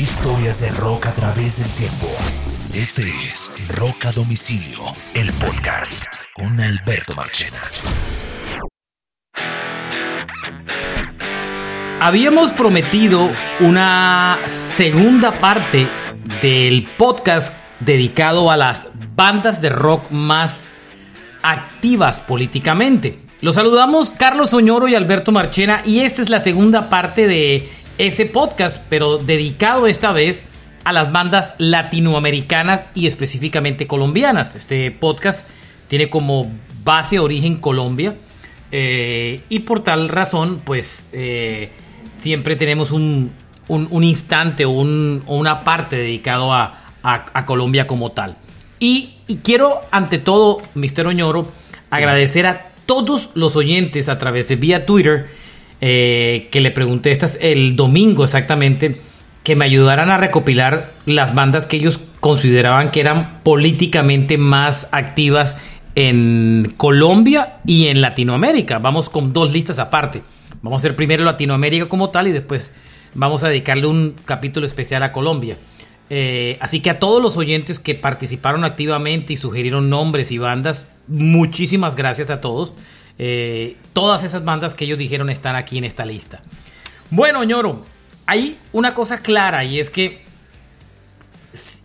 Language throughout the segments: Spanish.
Historias de rock a través del tiempo. Este es Rock a Domicilio, el podcast con Alberto Marchena. Habíamos prometido una segunda parte del podcast dedicado a las bandas de rock más activas políticamente. Los saludamos Carlos Oñoro y Alberto Marchena y esta es la segunda parte de ese podcast, pero dedicado esta vez a las bandas latinoamericanas y específicamente colombianas. Este podcast tiene como base origen Colombia eh, y por tal razón, pues eh, siempre tenemos un, instante o, una parte dedicado a, Colombia como tal. Y, quiero, ante todo, Mister Oñoro, agradecer a todos los oyentes a través de vía Twitter eh, que le pregunté estas el domingo exactamente que me ayudaran a recopilar las bandas que ellos consideraban que eran políticamente más activas en Colombia y en Latinoamérica. Vamos con dos listas aparte. Vamos a hacer primero Latinoamérica como tal y después vamos a dedicarle un capítulo especial a Colombia. Eh, así que a todos los oyentes que participaron activamente y sugirieron nombres y bandas, muchísimas gracias a todos. Eh, todas esas bandas que ellos dijeron están aquí en esta lista. Bueno, ñoro, hay una cosa clara y es que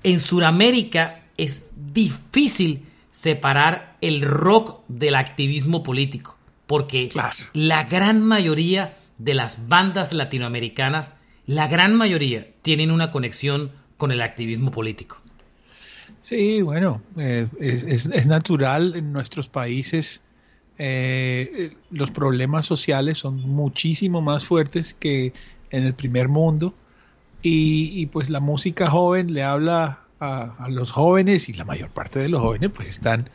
en Sudamérica es difícil separar el rock del activismo político, porque la gran mayoría de las bandas latinoamericanas, la gran mayoría tienen una conexión con el activismo político. Sí, bueno, eh, es, natural en nuestros países eh, los problemas sociales son muchísimo más fuertes que en el primer mundo y, pues la música joven le habla a, los jóvenes y la mayor parte de los jóvenes pues están,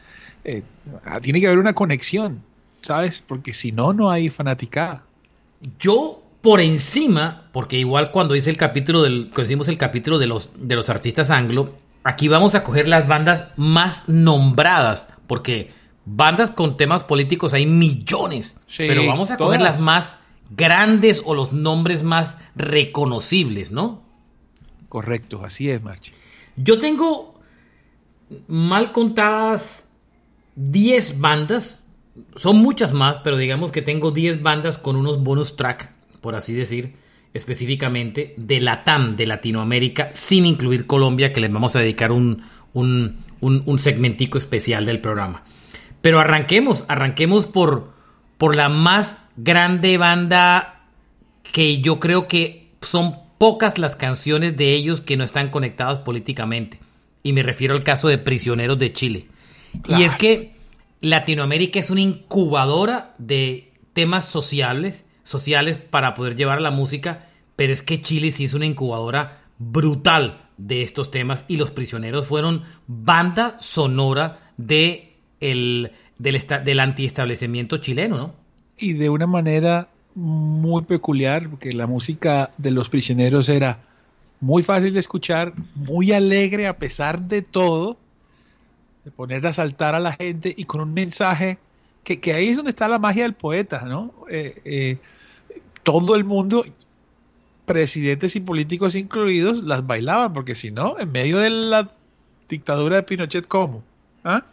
eh, ah, tiene que haber una conexión, ¿sabes? Porque si no, no hay fanaticada. Yo por encima, porque igual cuando hice el capítulo del, cuando el capítulo de los, de los artistas anglo, aquí vamos a coger las bandas más nombradas, porque bandas con temas políticos hay millones, pero vamos a coger las más grandes o los nombres más reconocibles, ¿no? Correcto, así es, Marchi. Yo tengo mal contadas 10 bandas, son muchas más, pero digamos que tengo 10 bandas con unos bonus track, por así decir, específicamente de Latam, de Latinoamérica, sin incluir Colombia, que les vamos a dedicar un, un, un segmentico especial del programa. Pero arranquemos, arranquemos por, por la más grande banda que yo creo que son pocas las canciones de ellos que no están conectadas políticamente. Y me refiero al caso de Prisioneros de Chile. Y es que Latinoamérica es una incubadora de temas sociales, sociales para poder llevar la música, pero es que Chile sí es una incubadora brutal de estos temas y los prisioneros fueron banda sonora de el, del, antiestablecimiento chileno, ¿no? Y de una manera muy peculiar, porque la música de los prisioneros era muy fácil de escuchar, muy alegre a pesar de todo, de poner a saltar a la gente y con un mensaje que, que ahí es donde está la magia del poeta, ¿no? Eh, eh, todo el mundo, presidentes y políticos incluidos, las bailaban, porque si no, en medio de la dictadura de Pinochet, ¿cómo? ¿Ah?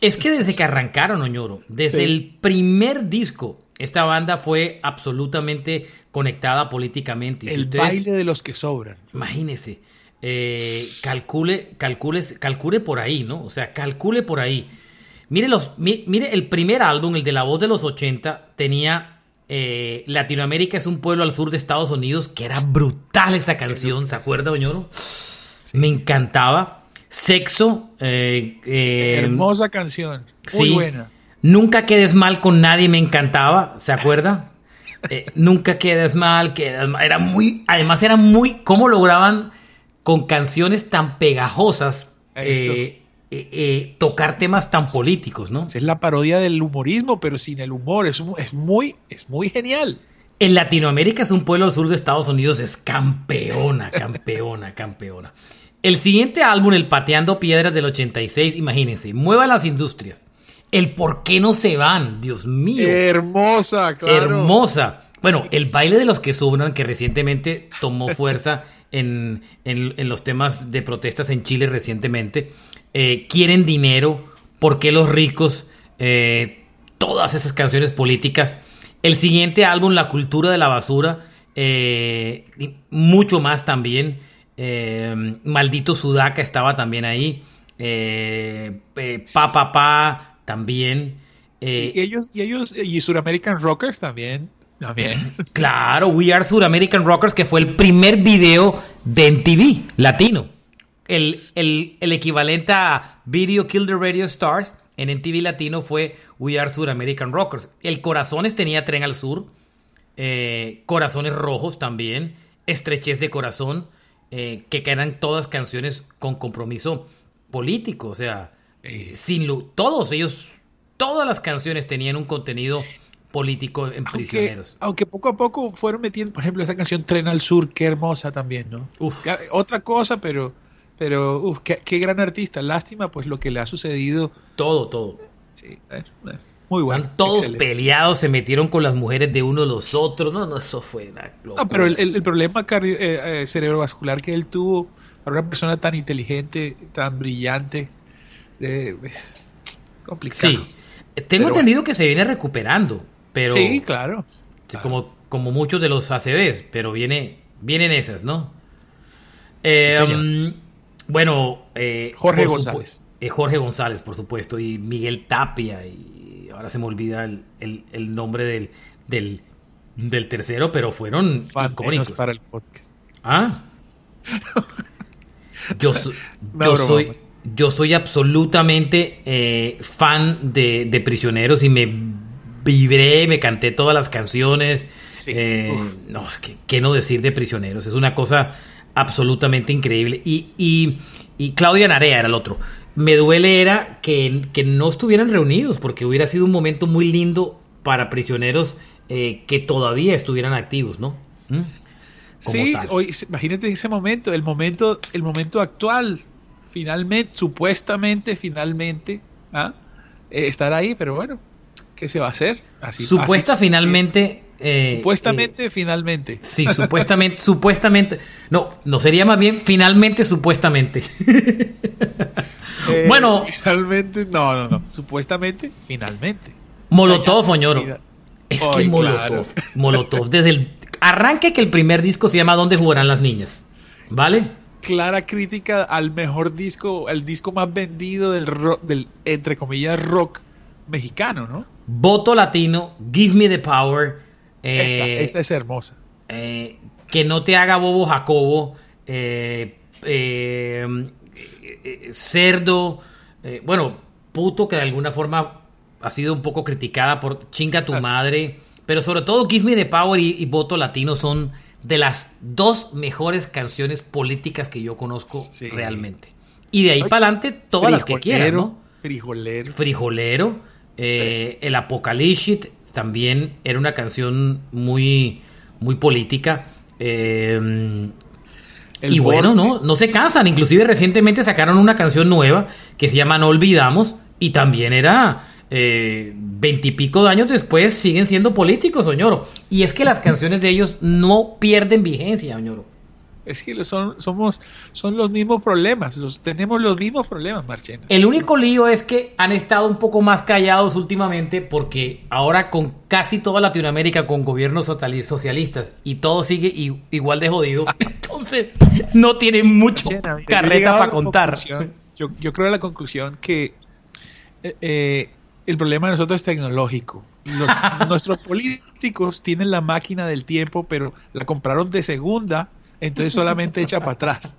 Es que desde que arrancaron, Oñoro, desde el primer disco, esta banda fue absolutamente conectada políticamente. el baile de los que sobran. Imagínese, eh, calcule, calcule, calcule por ahí, ¿no? O sea, calcule por ahí. Mire, los, mire el primer álbum, el de la voz de los 80, tenía eh, Latinoamérica es un pueblo al sur de Estados Unidos, que era brutal esa canción, ¿se acuerda, Oñoro? Me encantaba. Sexo. Eh, eh, Hermosa canción. Muy buena. Nunca quedes mal con nadie, me encantaba, ¿se acuerda? Eh, nunca quedes mal, quedas mal. Era muy, además era muy, ¿cómo lograban con canciones tan pegajosas tocar temas tan políticos, no? Es la parodia del humorismo, pero sin el humor, es, es, muy, es muy genial. En Latinoamérica es un pueblo al sur de Estados Unidos, es campeona, campeona, campeona. El siguiente álbum, El Pateando Piedras del 86, imagínense, mueva las industrias. El por qué no se van, Dios mío. Hermosa, claro. Hermosa. Bueno, el baile de los que sobran, que recientemente tomó fuerza en, en, los temas de protestas en Chile recientemente, eh, quieren dinero, ¿por qué los ricos? Eh, todas esas canciones políticas. El siguiente álbum, La Cultura de la Basura, eh, mucho más también. Maldito Sudaca estaba también ahí. pa, pa, pa, también. y ellos, y ellos, y Suramerican Rockers también También. Claro, We Are Sur American Rockers, que fue el primer video de MTV latino. El, equivalente a Video Kill the Radio Stars en MTV latino fue We Are Sur American Rockers. El Corazones tenía Tren al Sur, eh, Corazones Rojos también, Estrechez de Corazón, eh, que eran todas canciones con compromiso político. O sea, sin todos ellos, todas las canciones tenían un contenido político en prisioneros. Aunque poco a poco fueron metiendo, por ejemplo, esa canción Tren al Sur, qué hermosa también, ¿no? Otra cosa, pero, pero, uf, qué, gran artista. Lástima, pues, lo que le ha sucedido. Todo, todo. Sí, muy bueno. Están todos peleados, se metieron con las mujeres de uno de los otros. No, no, eso fue No, pero el, problema eh, eh, cerebrovascular que él tuvo, para una persona tan inteligente, tan brillante, eh, complicado. Sí. Tengo entendido que se viene recuperando sí, claro. Como, como muchos de los ACBs, pero viene, vienen esas, ¿no? Eh, bueno, eh, Jorge González. Eh, Jorge González, por supuesto, y Miguel Tapia, y ahora se me olvida el, nombre del, del, tercero, pero fueron icónicos. para el podcast. ¿Ah? Yo, yo soy yo soy absolutamente fan de, de, Prisioneros y me vibré, me canté todas las canciones. Eh, no, ¿qué, no decir de Prisioneros? Es una cosa absolutamente increíble. Y, y, y Claudia Narea era el otro. Me duele era que, no estuvieran reunidos porque hubiera sido un momento muy lindo para prisioneros eh, que todavía estuvieran activos, ¿no? ¿Mm? Sí, hoy, imagínate ese momento, el momento, el momento actual, finalmente, supuestamente, finalmente, ¿ah? eh, estar ahí, pero bueno, ¿qué se va a hacer? Así, Supuesta finalmente. Eh, supuestamente, eh, finalmente. Sí, supuestamente, supuestamente. No, no sería más bien finalmente, supuestamente. Eh, bueno. Finalmente, no, no, no. Supuestamente, finalmente. Molotov, Oñoro. Es que Molotov. Molotov. Desde el arranque que el primer disco se llama ¿Dónde jugarán las niñas? ¿Vale? Clara crítica al mejor disco, el disco más vendido del rock, del entre comillas rock mexicano, ¿no? Voto latino, Give Me the Power. Eh, esa, es hermosa. Eh, que no te haga bobo Jacobo. Eh, cerdo. bueno, puto que de alguna forma ha sido un poco criticada por chinga tu madre. Pero sobre todo Give Me the Power y, Voto Latino son de las dos mejores canciones políticas que yo conozco realmente. Y de ahí para adelante todas las que quieran, ¿no? Frijolero. Frijolero. Eh, el Apocalipsis también era una canción muy, muy política. Eh, y bueno, no, no se cansan. Inclusive recientemente sacaron una canción nueva que se llama No Olvidamos y también era eh, veintipico de años después siguen siendo políticos, señor. Y es que las canciones de ellos no pierden vigencia, señor. Es que son, somos, son los mismos problemas, tenemos los mismos problemas, Marchena. El único lío es que han estado un poco más callados últimamente porque ahora con casi toda Latinoamérica con gobiernos socialistas y todo sigue igual de jodido, entonces no tienen mucho carreta para contar. Yo, yo, creo a la conclusión que eh, eh, el problema de nosotros es tecnológico. nuestros políticos tienen la máquina del tiempo, pero la compraron de segunda entonces solamente echa para atrás.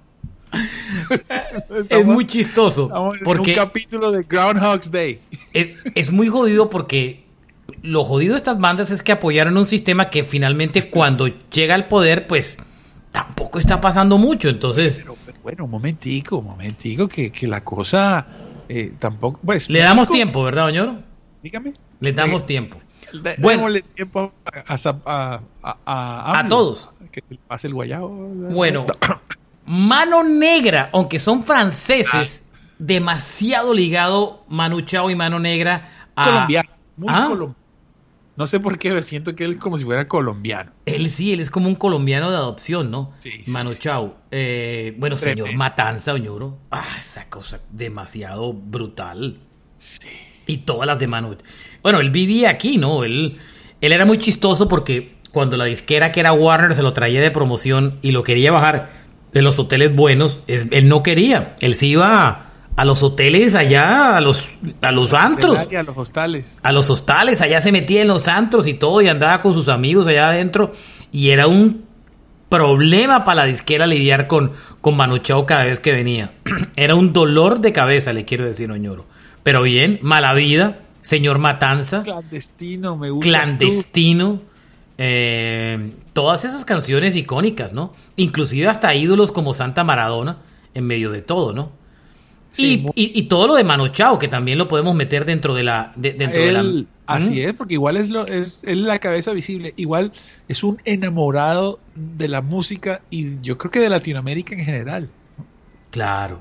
es muy chistoso. Porque un capítulo de Groundhog's Day. Es, muy jodido porque lo jodido de estas bandas es que apoyaron un sistema que finalmente cuando llega al poder, pues tampoco está pasando mucho. Entonces. bueno, un momentico, un momentico, que, la cosa eh, tampoco. Pues, Le damos tiempo, ¿verdad, Doñoro? Dígame. Le damos tiempo. Bueno, tiempo a, a todos que pase el guayabo. Bueno, Mano Negra, aunque son franceses, ah. demasiado ligado Manu Chao y Mano Negra a... Colombiano, muy, ¿Ah? No sé por qué, siento que él es como si fuera colombiano. Él sí, él es como un colombiano de adopción, ¿no? Sí, Mano sí, sí. Chao. Eh, bueno, señor. Matanza, Oñoro. Ah, esa cosa demasiado brutal. Sí. Y todas las de Manu. Bueno, él vivía aquí, ¿no? Él, él era muy chistoso porque cuando la disquera que era Warner se lo traía de promoción y lo quería bajar de los hoteles buenos, es- él no quería. Él se iba a, a los hoteles allá, a los, a los antros. A los hostales. a los hostales, allá se metía en los antros y todo, y andaba con sus amigos allá adentro, y era un problema para la disquera lidiar con, con Manu Chao cada vez que venía. era un dolor de cabeza, le quiero decir, Oñoro. Pero bien, mala vida, señor Matanza, Clandestino, me gusta. clandestino, eh, todas esas canciones icónicas, ¿no? Inclusive hasta ídolos como Santa Maradona en medio de todo, ¿no? Sí, y, y- y todo lo de Mano Chao, que también lo podemos meter dentro de la... de- dentro de la Él- así ¿Mm? es, porque igual es, lo, es la cabeza visible. Igual es un enamorado de la música y yo creo que de Latinoamérica en general. Claro,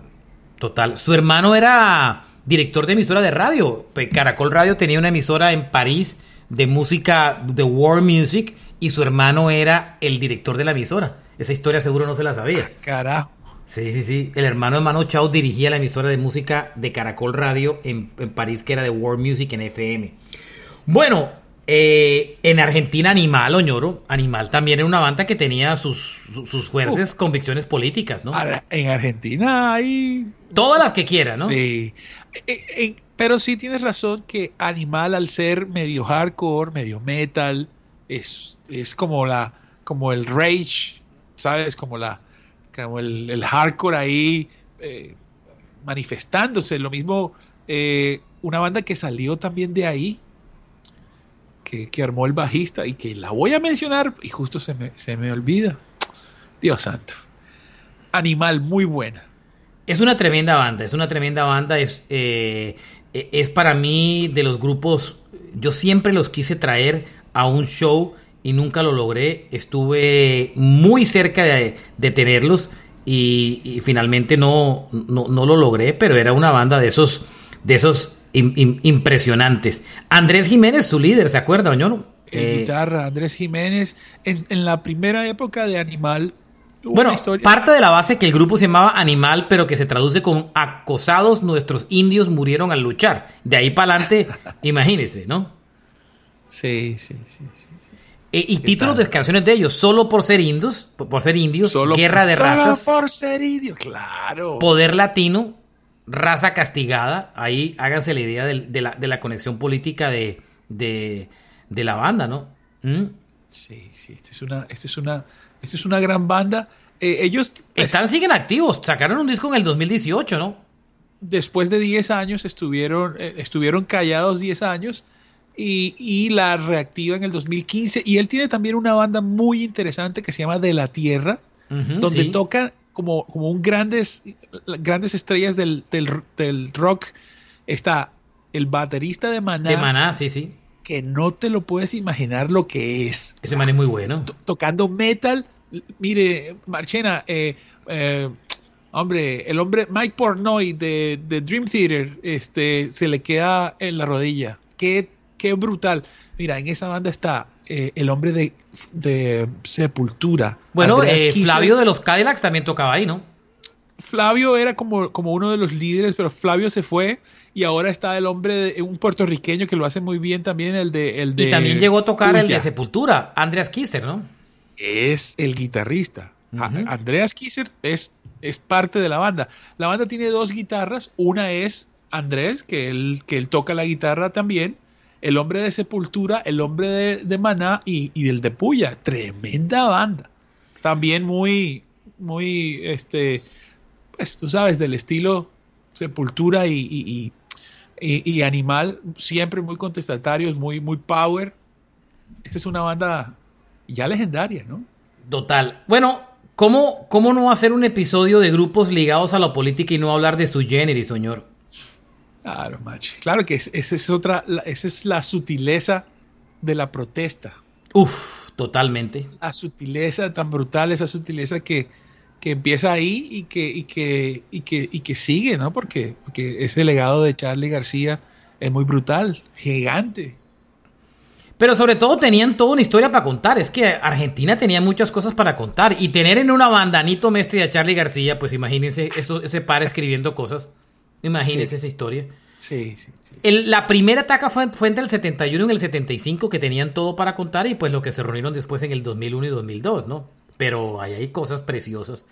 total. Su hermano era director de emisora de radio. Caracol Radio tenía una emisora en París de música, de war music, y su hermano era el director de la emisora. Esa historia seguro no se la sabía. Carajo. Sí, sí, sí. El hermano de Mano Chao dirigía la emisora de música de Caracol Radio en, en París, que era de World Music en FM. Bueno, eh, en Argentina Animal, Oñoro, Animal también era una banda que tenía sus, sus, fuertes convicciones políticas, ¿no? En Argentina hay Todas las que quiera, ¿no? Sí. Eh, eh, pero sí tienes razón que Animal al ser medio hardcore, medio metal, es, es como la como el rage, ¿sabes? Como la como el, el hardcore ahí eh, manifestándose. Lo mismo eh, una banda que salió también de ahí, que, armó el bajista y que la voy a mencionar y justo se me, se me olvida. Dios santo. Animal muy buena. Es una tremenda banda, es una tremenda banda, es, eh, eh, es para mí de los grupos, yo siempre los quise traer a un show y nunca lo logré, estuve muy cerca de, de tenerlos y, y finalmente no, no, no lo logré, pero era una banda de esos, de esos im- im- impresionantes. Andrés Jiménez, su líder, ¿se acuerda, Oñoro? Eh, guitarra, Andrés Jiménez. En, en la primera época de Animal. Bueno, historia- parte de la base que el grupo se llamaba Animal, pero que se traduce como acosados nuestros indios murieron al luchar. De ahí para adelante, imagínese, ¿no? Sí, sí, sí. sí. E- y ¿Qué títulos tal? de canciones de ellos, solo por ser indios, por por ser indios, Solo- guerra de solo razas, por ser indio, claro. poder latino, raza castigada. Ahí háganse la idea de, la, de la conexión política de, de, de la banda, ¿no? ¿Mm? Sí, sí. Esta es una, esta es una, esta es una gran banda. Eh, ellos Están, siguen activos, sacaron un disco en el 2018, ¿no? después de 10 años estuvieron, eh, estuvieron callados 10 años y, y la reactiva en el 2015. Y él tiene también una banda muy interesante que se llama De la Tierra. Donde sí. tocan como, como un grandes, grandes estrellas del, del, del rock. Está el baterista de Maná, De Maná, sí, sí. que no te lo puedes imaginar lo que es. Ese man es muy bueno. To- tocando metal. Mire, Marchena, eh, eh, hombre, el hombre Mike Portnoy de, de Dream Theater este, se le queda en la rodilla. Qué, qué brutal. Mira, en esa banda está eh, el hombre de, de Sepultura. Bueno, eh. Flavio de los Cadillacs también tocaba ahí, ¿no? Flavio era como, como uno de los líderes, pero Flavio se fue y ahora está el hombre, de, un puertorriqueño que lo hace muy bien también, el de... El de Y también llegó a tocar el de. Sepultura, Andreas Kisser, ¿no? Es el guitarrista. Andreas Kisser es, es parte de la banda. La banda tiene dos guitarras, una es Andrés, que él, que él toca la guitarra también, el hombre de Sepultura, el hombre de, Maná y, y el de Puya. Tremenda banda. También muy, muy, este, pues tú sabes, del estilo Sepultura y, Animal, siempre muy contestatarios, muy, muy power. Esta es una banda ya legendaria, ¿no? Total. Bueno, ¿cómo, ¿cómo no hacer un episodio de grupos ligados a la política y no hablar de su género, señor? Claro, macho. Claro que es- esa es otra, la- esa es la sutileza de la protesta. Uf, totalmente. La sutileza tan brutal, esa sutileza que, que empieza ahí y que, y que, y que, y que sigue, ¿no? Porque, porque ese legado de Charlie García es muy brutal, gigante. Pero sobre todo tenían toda una historia para contar. Es que Argentina tenía muchas cosas para contar. Y tener en una banda a Nito Mestre y a Charlie García, pues imagínense eso, ese par escribiendo cosas. Imagínense esa historia. Sí, sí. la primera ataca fue, fue, entre el 71 y el 75 que tenían todo para contar y pues lo que se reunieron después en el 2001 y 2002, ¿no? Pero ahí hay cosas preciosas.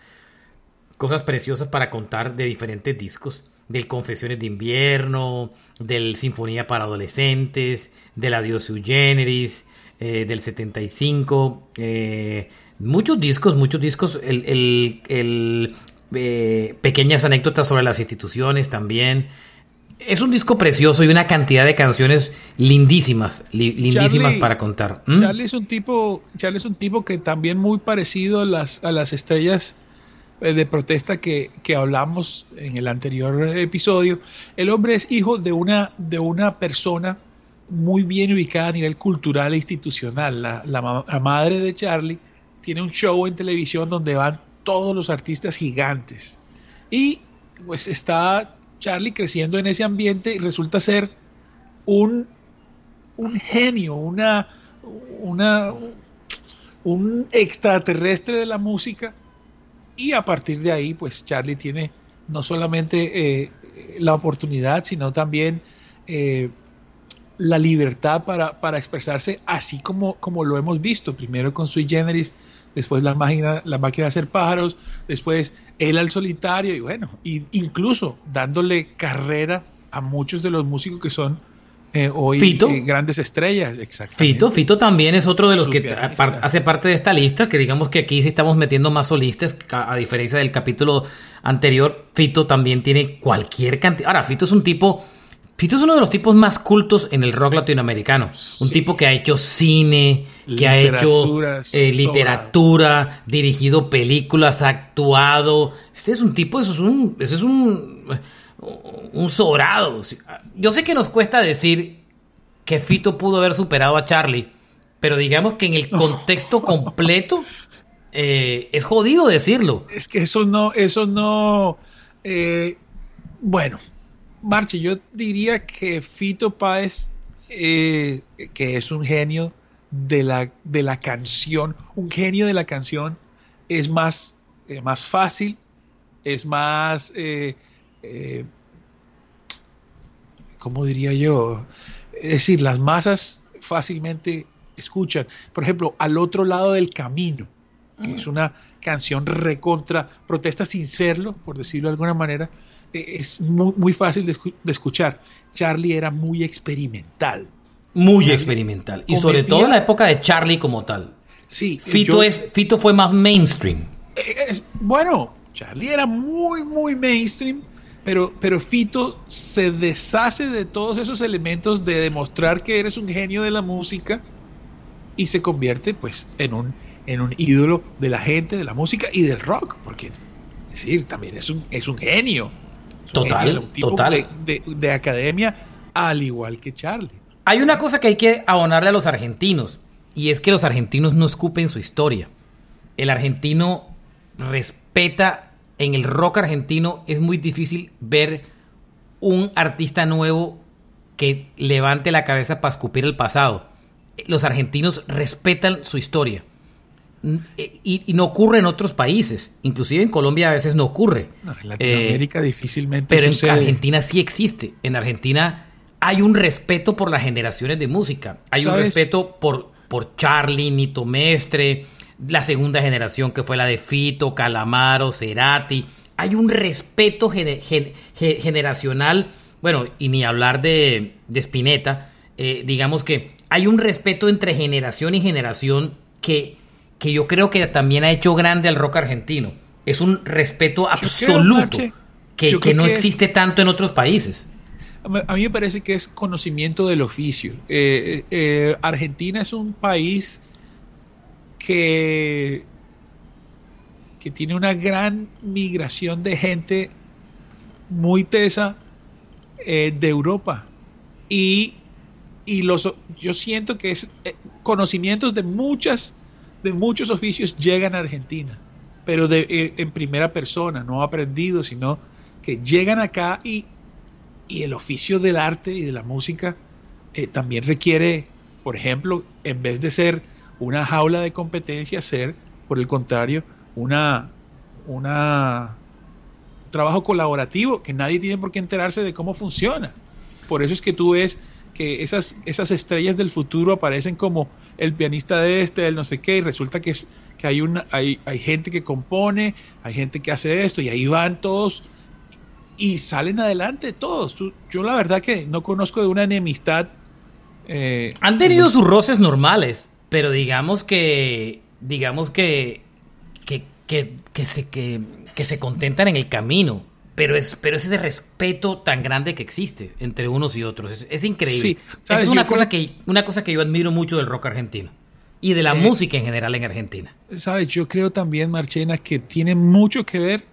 Cosas preciosas para contar de diferentes discos del Confesiones de Invierno, del Sinfonía para Adolescentes, del Adiós Sui Generis, eh, del 75, eh, muchos discos, muchos discos, el, eh, pequeñas anécdotas sobre las instituciones también. Es un disco precioso y una cantidad de canciones lindísimas, lindísimas para contar. ¿Mm? Charlie es un tipo, Charlie es un tipo que también muy parecido a las, a las estrellas eh, de protesta que, hablamos en el anterior episodio, el hombre es hijo de una, de una persona muy bien ubicada a nivel cultural e institucional. La, la, madre de Charlie tiene un show en televisión donde van todos los artistas gigantes. Y pues está Charlie creciendo en ese ambiente y resulta ser un, un genio, una, una, un extraterrestre de la música y a partir de ahí, pues Charlie tiene no solamente eh, la oportunidad, sino también eh, la libertad para, para, expresarse así como, como lo hemos visto, primero con Sui Generis, después la máquina, la máquina de hacer pájaros, después él al solitario y bueno, y incluso dándole carrera a muchos de los músicos que son eh, hoy Fito, eh, grandes estrellas, exactamente. Fito, Fito también es otro de los que hace parte de esta lista, que digamos que aquí sí estamos metiendo más solistas, a, diferencia del capítulo anterior, Fito también tiene cualquier cantidad. Ahora, Fito es un tipo, Fito es uno de los tipos más cultos en el rock latinoamericano, un tipo que ha hecho cine, que ha hecho eh, literatura, dirigido películas, ha actuado. Este es un tipo, eso es un, eso es un un sobrado. Yo sé que nos cuesta decir que Fito pudo haber superado a Charlie, pero digamos que en el contexto completo eh, es jodido decirlo. Es que eso no, eso no. Eh, bueno, Marche, yo diría que Fito Páez, eh, que es un genio de la, de la canción, un genio de la canción, es más, más fácil, es más eh, ¿cómo diría yo? Es decir, las masas fácilmente escuchan. Por ejemplo, Al otro lado del camino, que es una canción recontra, protesta sin serlo, por decirlo de alguna manera, eh, es muy, fácil de, escuchar. Charlie era muy experimental. Muy experimental. Y sobre todo en la época de Charlie como tal. Sí. Fito, es, Fito fue más mainstream. Eh, bueno, Charlie era muy, muy mainstream pero, pero Fito se deshace de todos esos elementos de demostrar que eres un genio de la música y se convierte pues en un, en un ídolo de la gente, de la música y del rock, porque es decir, también es un, es un genio. Total, total. De, de, academia, al igual que Charlie. Hay una cosa que hay que abonarle a los argentinos, y es que los argentinos no escupen su historia. El argentino respeta en el rock argentino es muy difícil ver un artista nuevo que levante la cabeza para escupir el pasado. Los argentinos respetan su historia. Y, no ocurre en otros países. Inclusive en Colombia a veces no ocurre. en Latinoamérica eh, difícilmente Pero en Argentina sí existe. En Argentina hay un respeto por las generaciones de música. Hay un respeto por, por Charlie, Nito Mestre, la segunda generación que fue la de Fito, Calamaro, Cerati. Hay un respeto generacional, bueno, y ni hablar de, de Spinetta, eh, digamos que hay un respeto entre generación y generación que, que yo creo que también ha hecho grande al rock argentino. Es un respeto absoluto que, que, no existe tanto en otros países. A mí me parece que es conocimiento del oficio. Eh, eh, Argentina es un país que, que tiene una gran migración de gente muy tesa eh, de Europa. Y, y, los, yo siento que es, eh, conocimientos de, muchas, de muchos oficios llegan a Argentina, pero de, eh, en primera persona, no aprendidos, sino que llegan acá y, y el oficio del arte y de la música también requiere por ejemplo, en vez de ser una jaula de competencia, ser, por el contrario, una, una un trabajo colaborativo que nadie tiene por qué enterarse de cómo funciona. Por eso es que tú ves que esas, esas estrellas del futuro aparecen como el pianista de este, el no sé qué, y resulta que, es, que hay, una, hay, hay gente que compone, hay gente que hace esto, y ahí van todos y salen adelante todos. Yo la verdad que no conozco de una enemistad. Eh, Han tenido sus roces normales, pero digamos que, digamos que, que, que, que se, que, que se contentan en el camino. Pero es, pero es ese respeto tan grande que existe entre unos y otros. Es, increíble. es una cosa, que, una cosa que yo admiro mucho del rock argentino y de la eh, música en general en Argentina. Sabes, yo creo también, Marchena, que tiene mucho que ver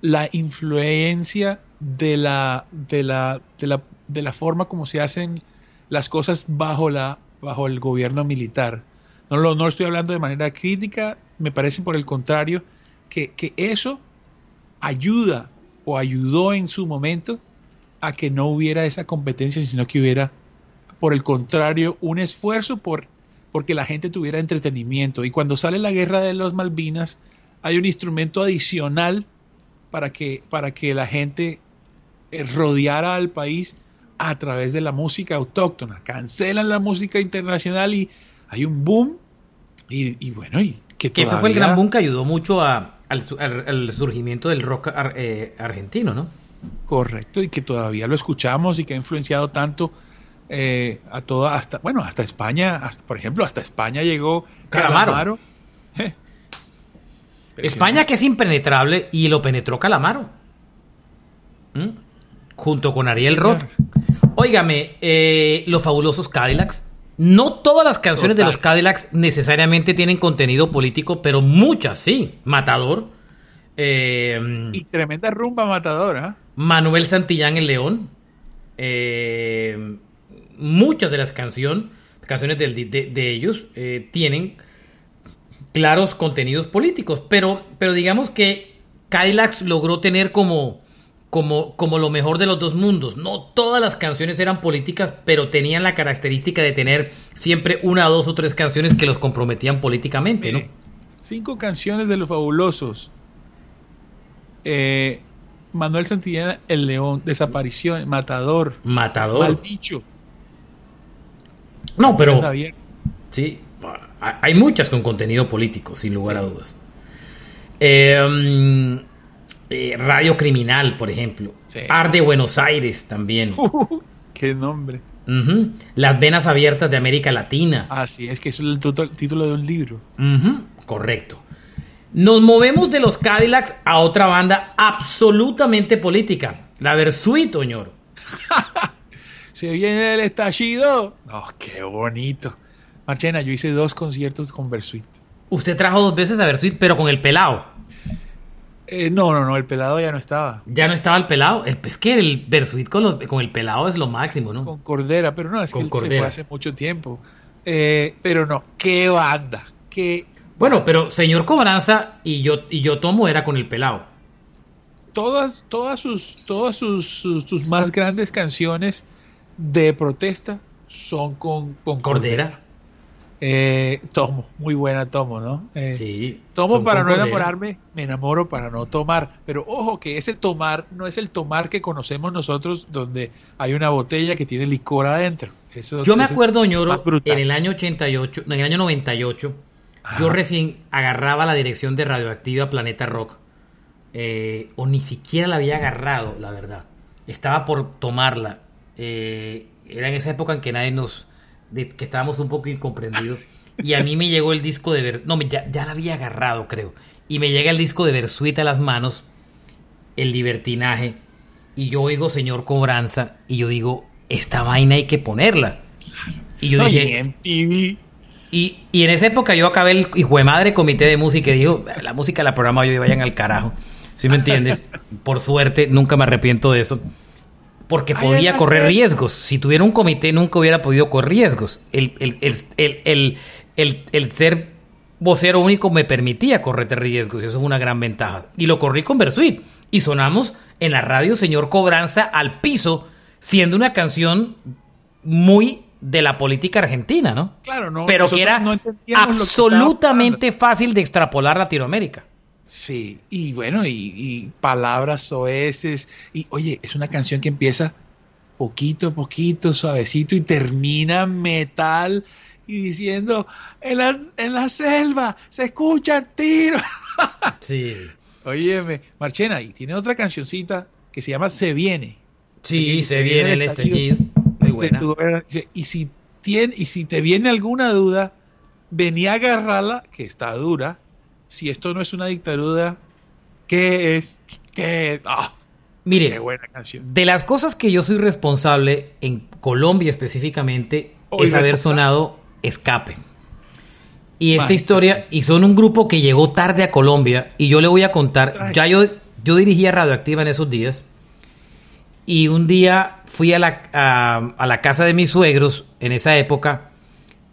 la influencia de la, de la, de la, de la forma como se hacen las cosas bajo, la, bajo el gobierno militar. No lo, no estoy hablando de manera crítica, me parece por el contrario que, que eso ayuda o ayudó en su momento a que no hubiera esa competencia, sino que hubiera, por el contrario, un esfuerzo por porque la gente tuviera entretenimiento. Y cuando sale la guerra de los Malvinas, hay un instrumento adicional para que, para que la gente eh, rodeara al país a través de la música autóctona. Cancelan la música internacional y hay un boom. Y, bueno, y que, que ese fue el gran boom que ayudó mucho a, al, surgimiento del rock eh, argentino, ¿no? Correcto, y que todavía lo escuchamos y que ha influenciado tanto eh, a toda, hasta, bueno, hasta España, hasta, por ejemplo, hasta España llegó Calamaro. España que es impenetrable y lo penetró Calamaro. ¿Mm? Junto con Ariel Roth. Óigame, eh, los fabulosos Cadillacs no todas las canciones de los Cadillacs necesariamente tienen contenido político, pero muchas sí. Matador. Eh, y tremenda rumba matadora. Manuel Santillán el León. Eh, muchas de las canciones, canciones de, ellos eh, tienen claros contenidos políticos, pero, pero digamos que Cadillacs logró tener como como, como lo mejor de los dos mundos. No todas las canciones eran políticas, pero tenían la característica de tener siempre una, dos o tres canciones que los comprometían políticamente, ¿no? Cinco canciones de los fabulosos. Eh, Manuel Santillana, El León, Desaparición, Matador. Matador. Mal bicho. No, pero. Sí, hay muchas con contenido político, sin lugar a dudas. Eh, eh, Radio Criminal, por ejemplo. Arde Buenos Aires también. qué nombre. Las venas abiertas de América Latina. Así es que es el, título de un libro. Correcto. Nos movemos de los Cadillacs a otra banda absolutamente política. La Versuit, señor. Se viene el estallido. Oh, qué bonito. Marchena, yo hice dos conciertos con Versuit. Usted trajo dos veces a Versuit, pero con el pelado. Eh, no, no, no, el pelado ya no estaba. Ya no estaba el pelado. El, es que el Versuit con, con el pelado es lo máximo, ¿no? Con Cordera, pero no, es que se fue hace mucho tiempo. Eh, pero no, qué banda, qué... Bueno, pero señor Cobranza y yo, y yo tomo era con el pelado. Todas, todas, sus, todas sus, sus, más grandes canciones de protesta son con, con Cordera. Eh, tomo, muy buena tomo, ¿no? Eh, sí. Tomo para no enamorarme, me enamoro para no tomar. Pero ojo que ese tomar no es el tomar que conocemos nosotros donde hay una botella que tiene licor adentro. Eso, yo me acuerdo, ñoro, en el año 88, en el año 98, yo recién agarraba la dirección de Radioactiva Planeta Rock. Eh, o ni siquiera la había agarrado, la verdad. Estaba por tomarla. Eh, era en esa época en que nadie nos de que estábamos un poco incomprendidos. Y a mí me llegó el disco de Ver... No, ya, ya la había agarrado, creo. Y me llega el disco de Versuita a las manos, el libertinaje. Y yo oigo Señor Cobranza y yo digo, esta vaina hay que ponerla. Y yo dije... Y, y, en esa época yo acabé el hijo de madre comité de música y digo, la música la programa yo y vayan al carajo. ¿Sí me entiendes? Por suerte, nunca me arrepiento de eso porque podía correr riesgos. Si tuviera un comité nunca hubiera podido correr riesgos. El, el, ser vocero único me permitía correr riesgos y eso es una gran ventaja. Y lo corrí con Versuit y sonamos en la radio Señor Cobranza al piso, siendo una canción muy de la política argentina, ¿no? Claro, no. Pero que era no que absolutamente fácil de extrapolar Latinoamérica. Sí, y bueno, y, y palabras soeces. Y oye, es una canción que empieza poquito a poquito, suavecito, y termina metal y diciendo, en la, en la selva se escuchan tiros. Sí. Óyeme, Marchena, y tiene otra cancioncita que se llama Se Viene. Sí, Se se viene el estallido. Muy buena. tu Y si, tiene, y si te viene alguna duda, venía a agarrarla, que está dura. Si esto no es una dictadura, ¿qué es? ¿Qué es? ¡Ah! Mire, ¡Qué buena canción! de las cosas que yo soy responsable en Colombia específicamente Oh, es haber sonado Escape. Y esta historia, y son un grupo que llegó tarde a Colombia, y yo le voy a contar, Ay. ya yo, yo dirigía Radioactiva en esos días, y un día fui a la, a, a la casa de mis suegros en esa época,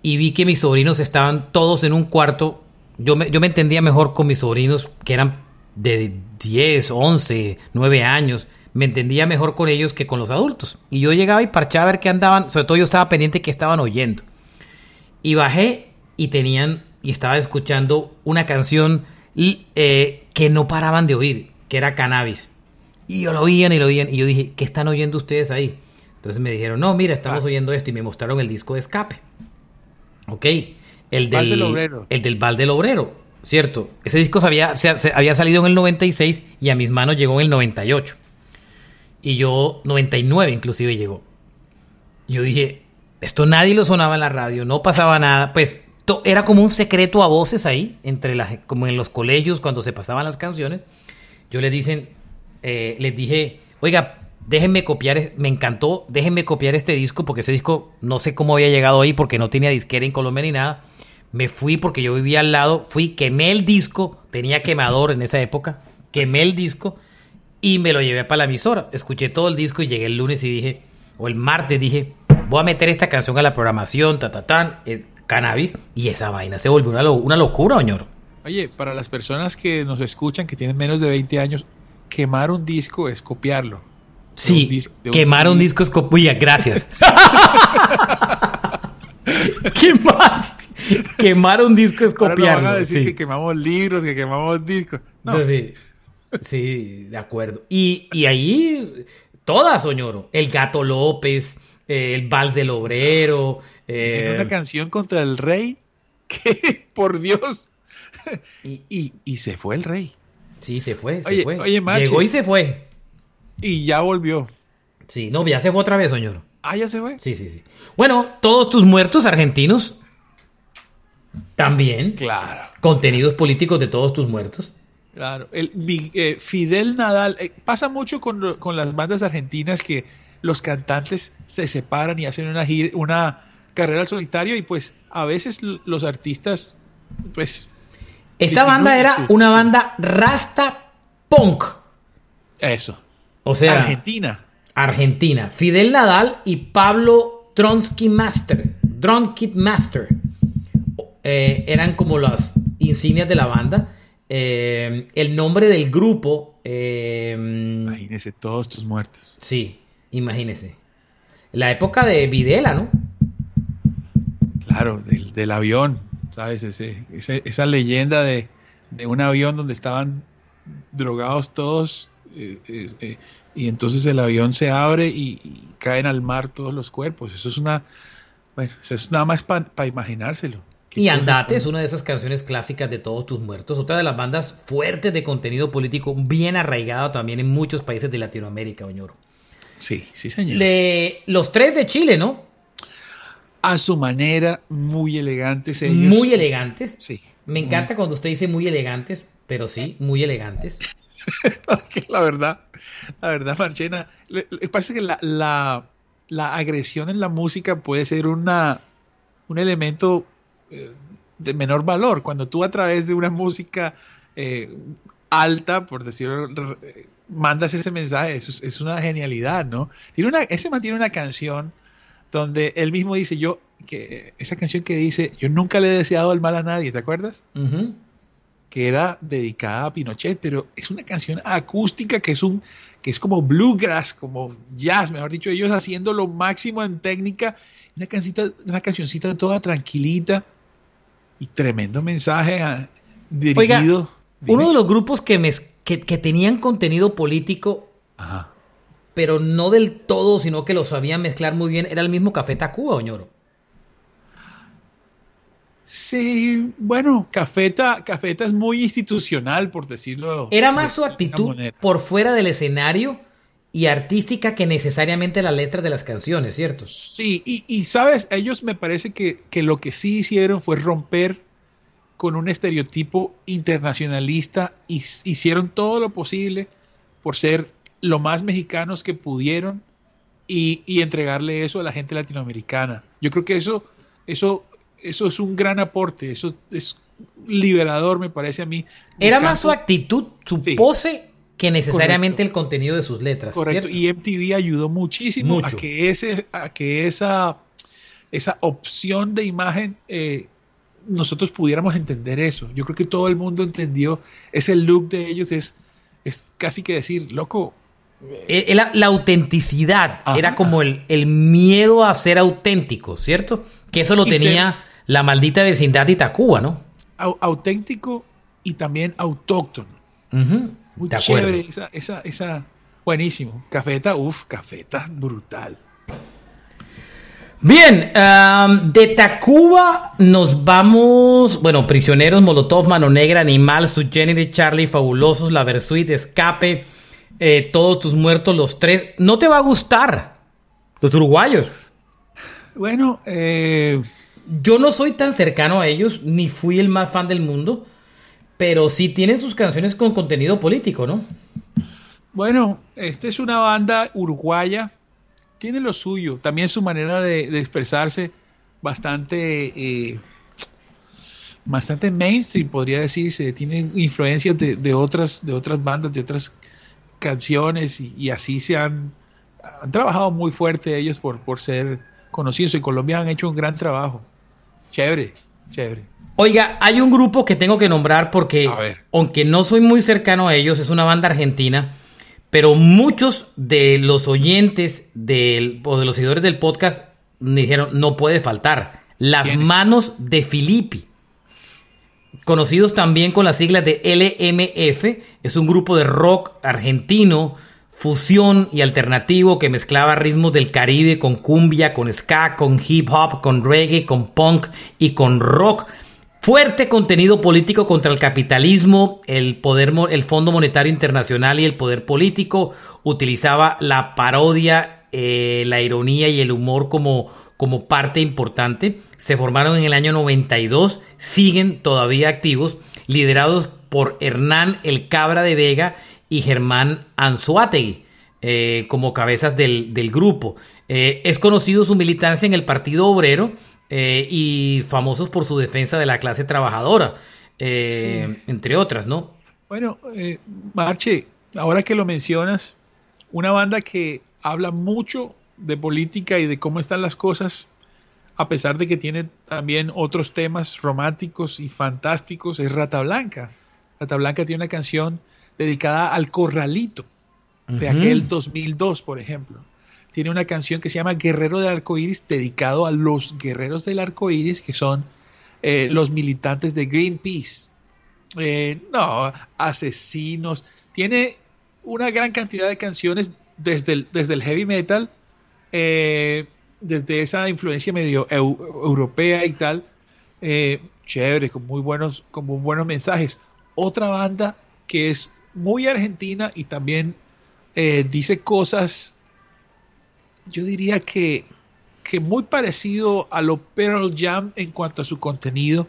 y vi que mis sobrinos estaban todos en un cuarto, yo me, yo me entendía mejor con mis sobrinos, que eran de 10, 11, 9 años, me entendía mejor con ellos que con los adultos. Y yo llegaba y parchaba a ver qué andaban, sobre todo yo estaba pendiente que estaban oyendo. Y bajé y tenían, y estaba escuchando una canción y, eh, que no paraban de oír, que era Cannabis. Y yo lo oían y lo oían, y yo dije, ¿qué están oyendo ustedes ahí? Entonces me dijeron, no, mira, estamos Ah. oyendo esto, y me mostraron el disco de escape. Ok, el del, del Obrero. el del Val del Obrero, ¿cierto? Ese disco se había, se- se había salido en el 96 y a mis manos llegó en el 98. Y yo, 99 inclusive llegó. Yo dije, esto nadie lo sonaba en la radio, no pasaba nada. Pues era como un secreto a voces ahí, entre las, como en los colegios cuando se pasaban las canciones. Yo les dicen, eh, les dije, oiga, déjenme copiar, me encantó, déjenme copiar este disco, porque ese disco no sé cómo había llegado ahí, porque no tenía disquera en Colombia ni nada. Me fui porque yo vivía al lado, fui, quemé el disco, tenía quemador en esa época, quemé el disco y me lo llevé para la emisora. Escuché todo el disco y llegué el lunes y dije, o el martes dije, voy a meter esta canción a la programación, ta, ta, tan, es cannabis, y esa vaina se volvió una, lo- una locura, señor. Oye, para las personas que nos escuchan, que tienen menos de 20 años, quemar un disco es copiarlo. Sí, un quemar un disco es copuya, gracias. quemar, quemar un disco es Ahora no van a copiarlo. decir sí. que quemamos libros, que quemamos discos. No, Entonces, sí, sí, de acuerdo. Y, y ahí, todas, Soñoro. El Gato López, eh, el Vals del Obrero. eh, una canción contra el rey que, por Dios. y- Y, y se fue el rey. sí, se fue, se Oye, fue. oye, Marche. Llegó y se fue. Y ya volvió. Sí, no, ya se fue otra vez, Soñoro. Ah, ya se fue. Sí, sí, sí. Bueno, todos tus muertos argentinos. También. Claro. Contenidos políticos de todos tus muertos. Claro, el, mi- eh, Fidel Nadal, eh, pasa mucho con, con las bandas argentinas que los cantantes se separan y hacen una, gira- una carrera al solitario y pues a veces los artistas, pues Esta banda era su- una banda rasta punk. eso. O sea, Argentina, Argentina. Fidel Nadal y Pablo Tronsky Master. Drunky Master. Eh, eran como las insignias de la banda. Eh, el nombre del grupo. eh, imagínese todos tus muertos. sí, imagínese. La época de Videla, ¿no? Claro, del, del avión, ¿sabes? Ese, ese- esa leyenda de, de un avión donde estaban drogados todos eh, y entonces el avión se abre y, y caen al mar todos los cuerpos. Eso es una, bueno, eso es nada más para imaginárselo. Y Andate es una de esas canciones clásicas de Todos tus muertos. Otra de las bandas fuertes de contenido político, bien arraigada también en muchos países de Latinoamérica, Oñoro. Sí, sí, señor. Le- los tres de Chile, ¿no? A su manera, muy elegantes ellos. Muy elegantes. Sí. Me encanta cuando usted dice muy elegantes, pero sí, muy elegantes. la verdad, la verdad, Marchena, le, le pasa que la, la, la agresión en la música puede ser una, un elemento de menor valor. Cuando tú a través de una música eh, alta, por decirlo, mandas ese mensaje, es, es una genialidad, ¿no? Tiene una, ese man tiene una canción donde él mismo dice, yo, que esa canción que dice, yo nunca le he deseado el mal a nadie, ¿te acuerdas? Que era dedicada a Pinochet, pero es una canción acústica que es un que es como bluegrass, como jazz, mejor dicho, ellos haciendo lo máximo en técnica Una, cancita, una cancioncita toda tranquilita y tremendo mensaje a, dirigido. Oiga, uno de los grupos que, me, que, que tenían contenido político, Ajá. pero no del todo, sino que lo sabían mezclar muy bien, era el mismo Café Tacuba, Oñoro. Sí, bueno, Cafeta, Cafeta es muy institucional, por decirlo. Era más de su actitud por fuera del escenario y artística que necesariamente la letra de las canciones, ¿cierto? Sí, y, y, sabes, ellos me parece que, que lo que sí hicieron fue romper con un estereotipo internacionalista y hicieron todo lo posible por ser lo más mexicanos que pudieron y, y entregarle eso a la gente latinoamericana. Yo creo que eso, eso, eso es un gran aporte, eso es liberador, me parece a mí. Era más su actitud, su Sí. pose, que necesariamente Correcto. el contenido de sus letras. Correcto, ¿cierto? y MTV ayudó muchísimo Mucho. a que ese, a que esa, esa opción de imagen eh, nosotros pudiéramos entender eso. Yo creo que todo el mundo entendió ese look de ellos es, es casi que decir, loco, Eh, eh, La, la autenticidad Ajá. era como el, el miedo a ser auténtico, ¿cierto? Que eso lo tenía la maldita vecindad de Itacuba, ¿no? au- auténtico y también autóctono. Muy de acuerdo. esa, esa, esa, buenísimo. Cafeta, uff, cafeta, brutal. Bien, de Tacuba nos vamos, bueno, Prisioneros, Molotov, Mano Negra, Animal, Subgénero, Charlie, Fabulosos, La Versuit, Escape, eh, Todos tus muertos, los tres. No te va a gustar, los uruguayos. Bueno, eh, Yo no soy tan cercano a ellos, ni fui el más fan del mundo, pero sí tienen sus canciones con contenido político, ¿no? Bueno, esta es una banda uruguaya, tiene lo suyo, también su manera de, expresarse bastante, eh, bastante mainstream, podría decirse, tiene influencias de, otras, de otras bandas, de otras canciones y, y así se han, han trabajado muy fuerte ellos por, por ser conocidos. En Colombia han hecho un gran trabajo. Chévere, chévere. Oiga, hay un grupo que tengo que nombrar porque, aunque no soy muy cercano a ellos, es una banda argentina, pero muchos de los oyentes del, o de los seguidores del podcast me dijeron, no puede faltar, Las. Manos de Filippi. Conocidos también con las siglas de LMF, es un grupo de rock argentino, fusión y alternativo que mezclaba ritmos del Caribe con cumbia, con ska, con hip hop, con reggae, con punk y con rock. Fuerte contenido político contra el capitalismo, el poder, el Fondo Monetario Internacional y el poder político. Utilizaba la parodia, eh, la ironía y el humor como, como parte importante. Se formaron en el año 92, siguen todavía activos, liderados por Hernán El Cabra de Vega y Germán Anzuategui eh, como cabezas del, del grupo. Eh, es conocido su militancia en el Partido Obrero eh, y famosos por su defensa de la clase trabajadora, eh, entre otras, ¿no? Bueno, eh, Marche, ahora que lo mencionas, una banda que habla mucho de política y de cómo están las cosas, a pesar de que tiene también otros temas románticos y fantásticos, es Rata Blanca. Rata Blanca tiene una canción dedicada al corralito de Ujú. aquel 2002, por ejemplo. Tiene una canción que se llama Guerrero del Arco Iris, dedicado a los guerreros del arco iris, que son eh, los militantes de Greenpeace. Eh, no, asesinos. Tiene una gran cantidad de canciones desde el, desde el heavy metal, eh, desde esa influencia medio eu- europea y tal. eh, chévere, con muy buenos, con muy buenos mensajes. Otra banda que es muy argentina y también dice cosas, yo diría que, que muy parecido a lo Pearl Jam en cuanto a su contenido,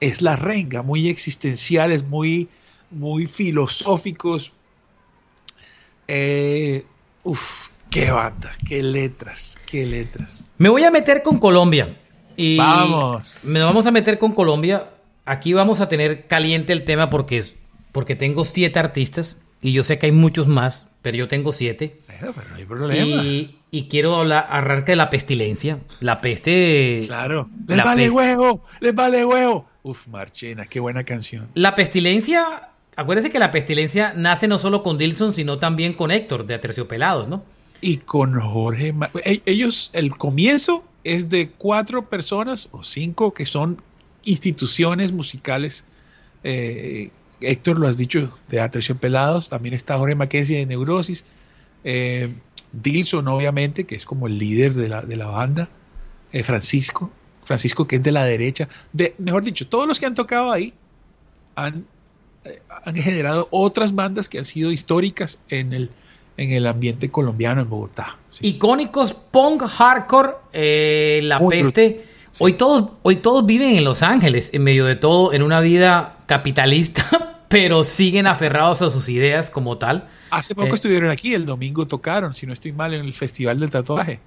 es la renga, muy existenciales, muy, muy filosóficos. Eh, uf, qué banda, qué letras, qué letras. Me voy a meter con Colombia. Y Vamos. Me vamos a meter con Colombia. Aquí vamos a tener caliente el tema porque, porque tengo siete artistas y yo sé que hay muchos más, pero yo tengo siete. Pero no hay problema. Y, y quiero hablar, arrancar de la pestilencia. La peste. Claro. Les La vale peste. huevo, les vale huevo. Uf, Marchena, qué buena canción. La pestilencia. Acuérdense que la pestilencia nace no solo con Dilson, sino también con Héctor de Aterciopelados, ¿no? Y con Jorge, Ma- e- ellos, el comienzo es de cuatro personas o cinco que son instituciones musicales. Eh, Héctor lo has dicho, de Pelados, también está Jorge Mackenzie de Neurosis, eh, Dilson obviamente, que es como el líder de la, de la banda, eh, Francisco, Francisco que es de la derecha, de, mejor dicho, todos los que han tocado ahí han, eh, han generado otras bandas que han sido históricas en el, en el ambiente colombiano en Bogotá. Icónicos punk, hardcore, eh, la peste. Hoy, todos, hoy todos viven en Los Ángeles, en medio de todo, en una vida capitalista, pero siguen aferrados a sus ideas como tal. Hace poco eh, estuvieron aquí, el domingo tocaron, si no estoy mal, en el Festival del Tatuaje.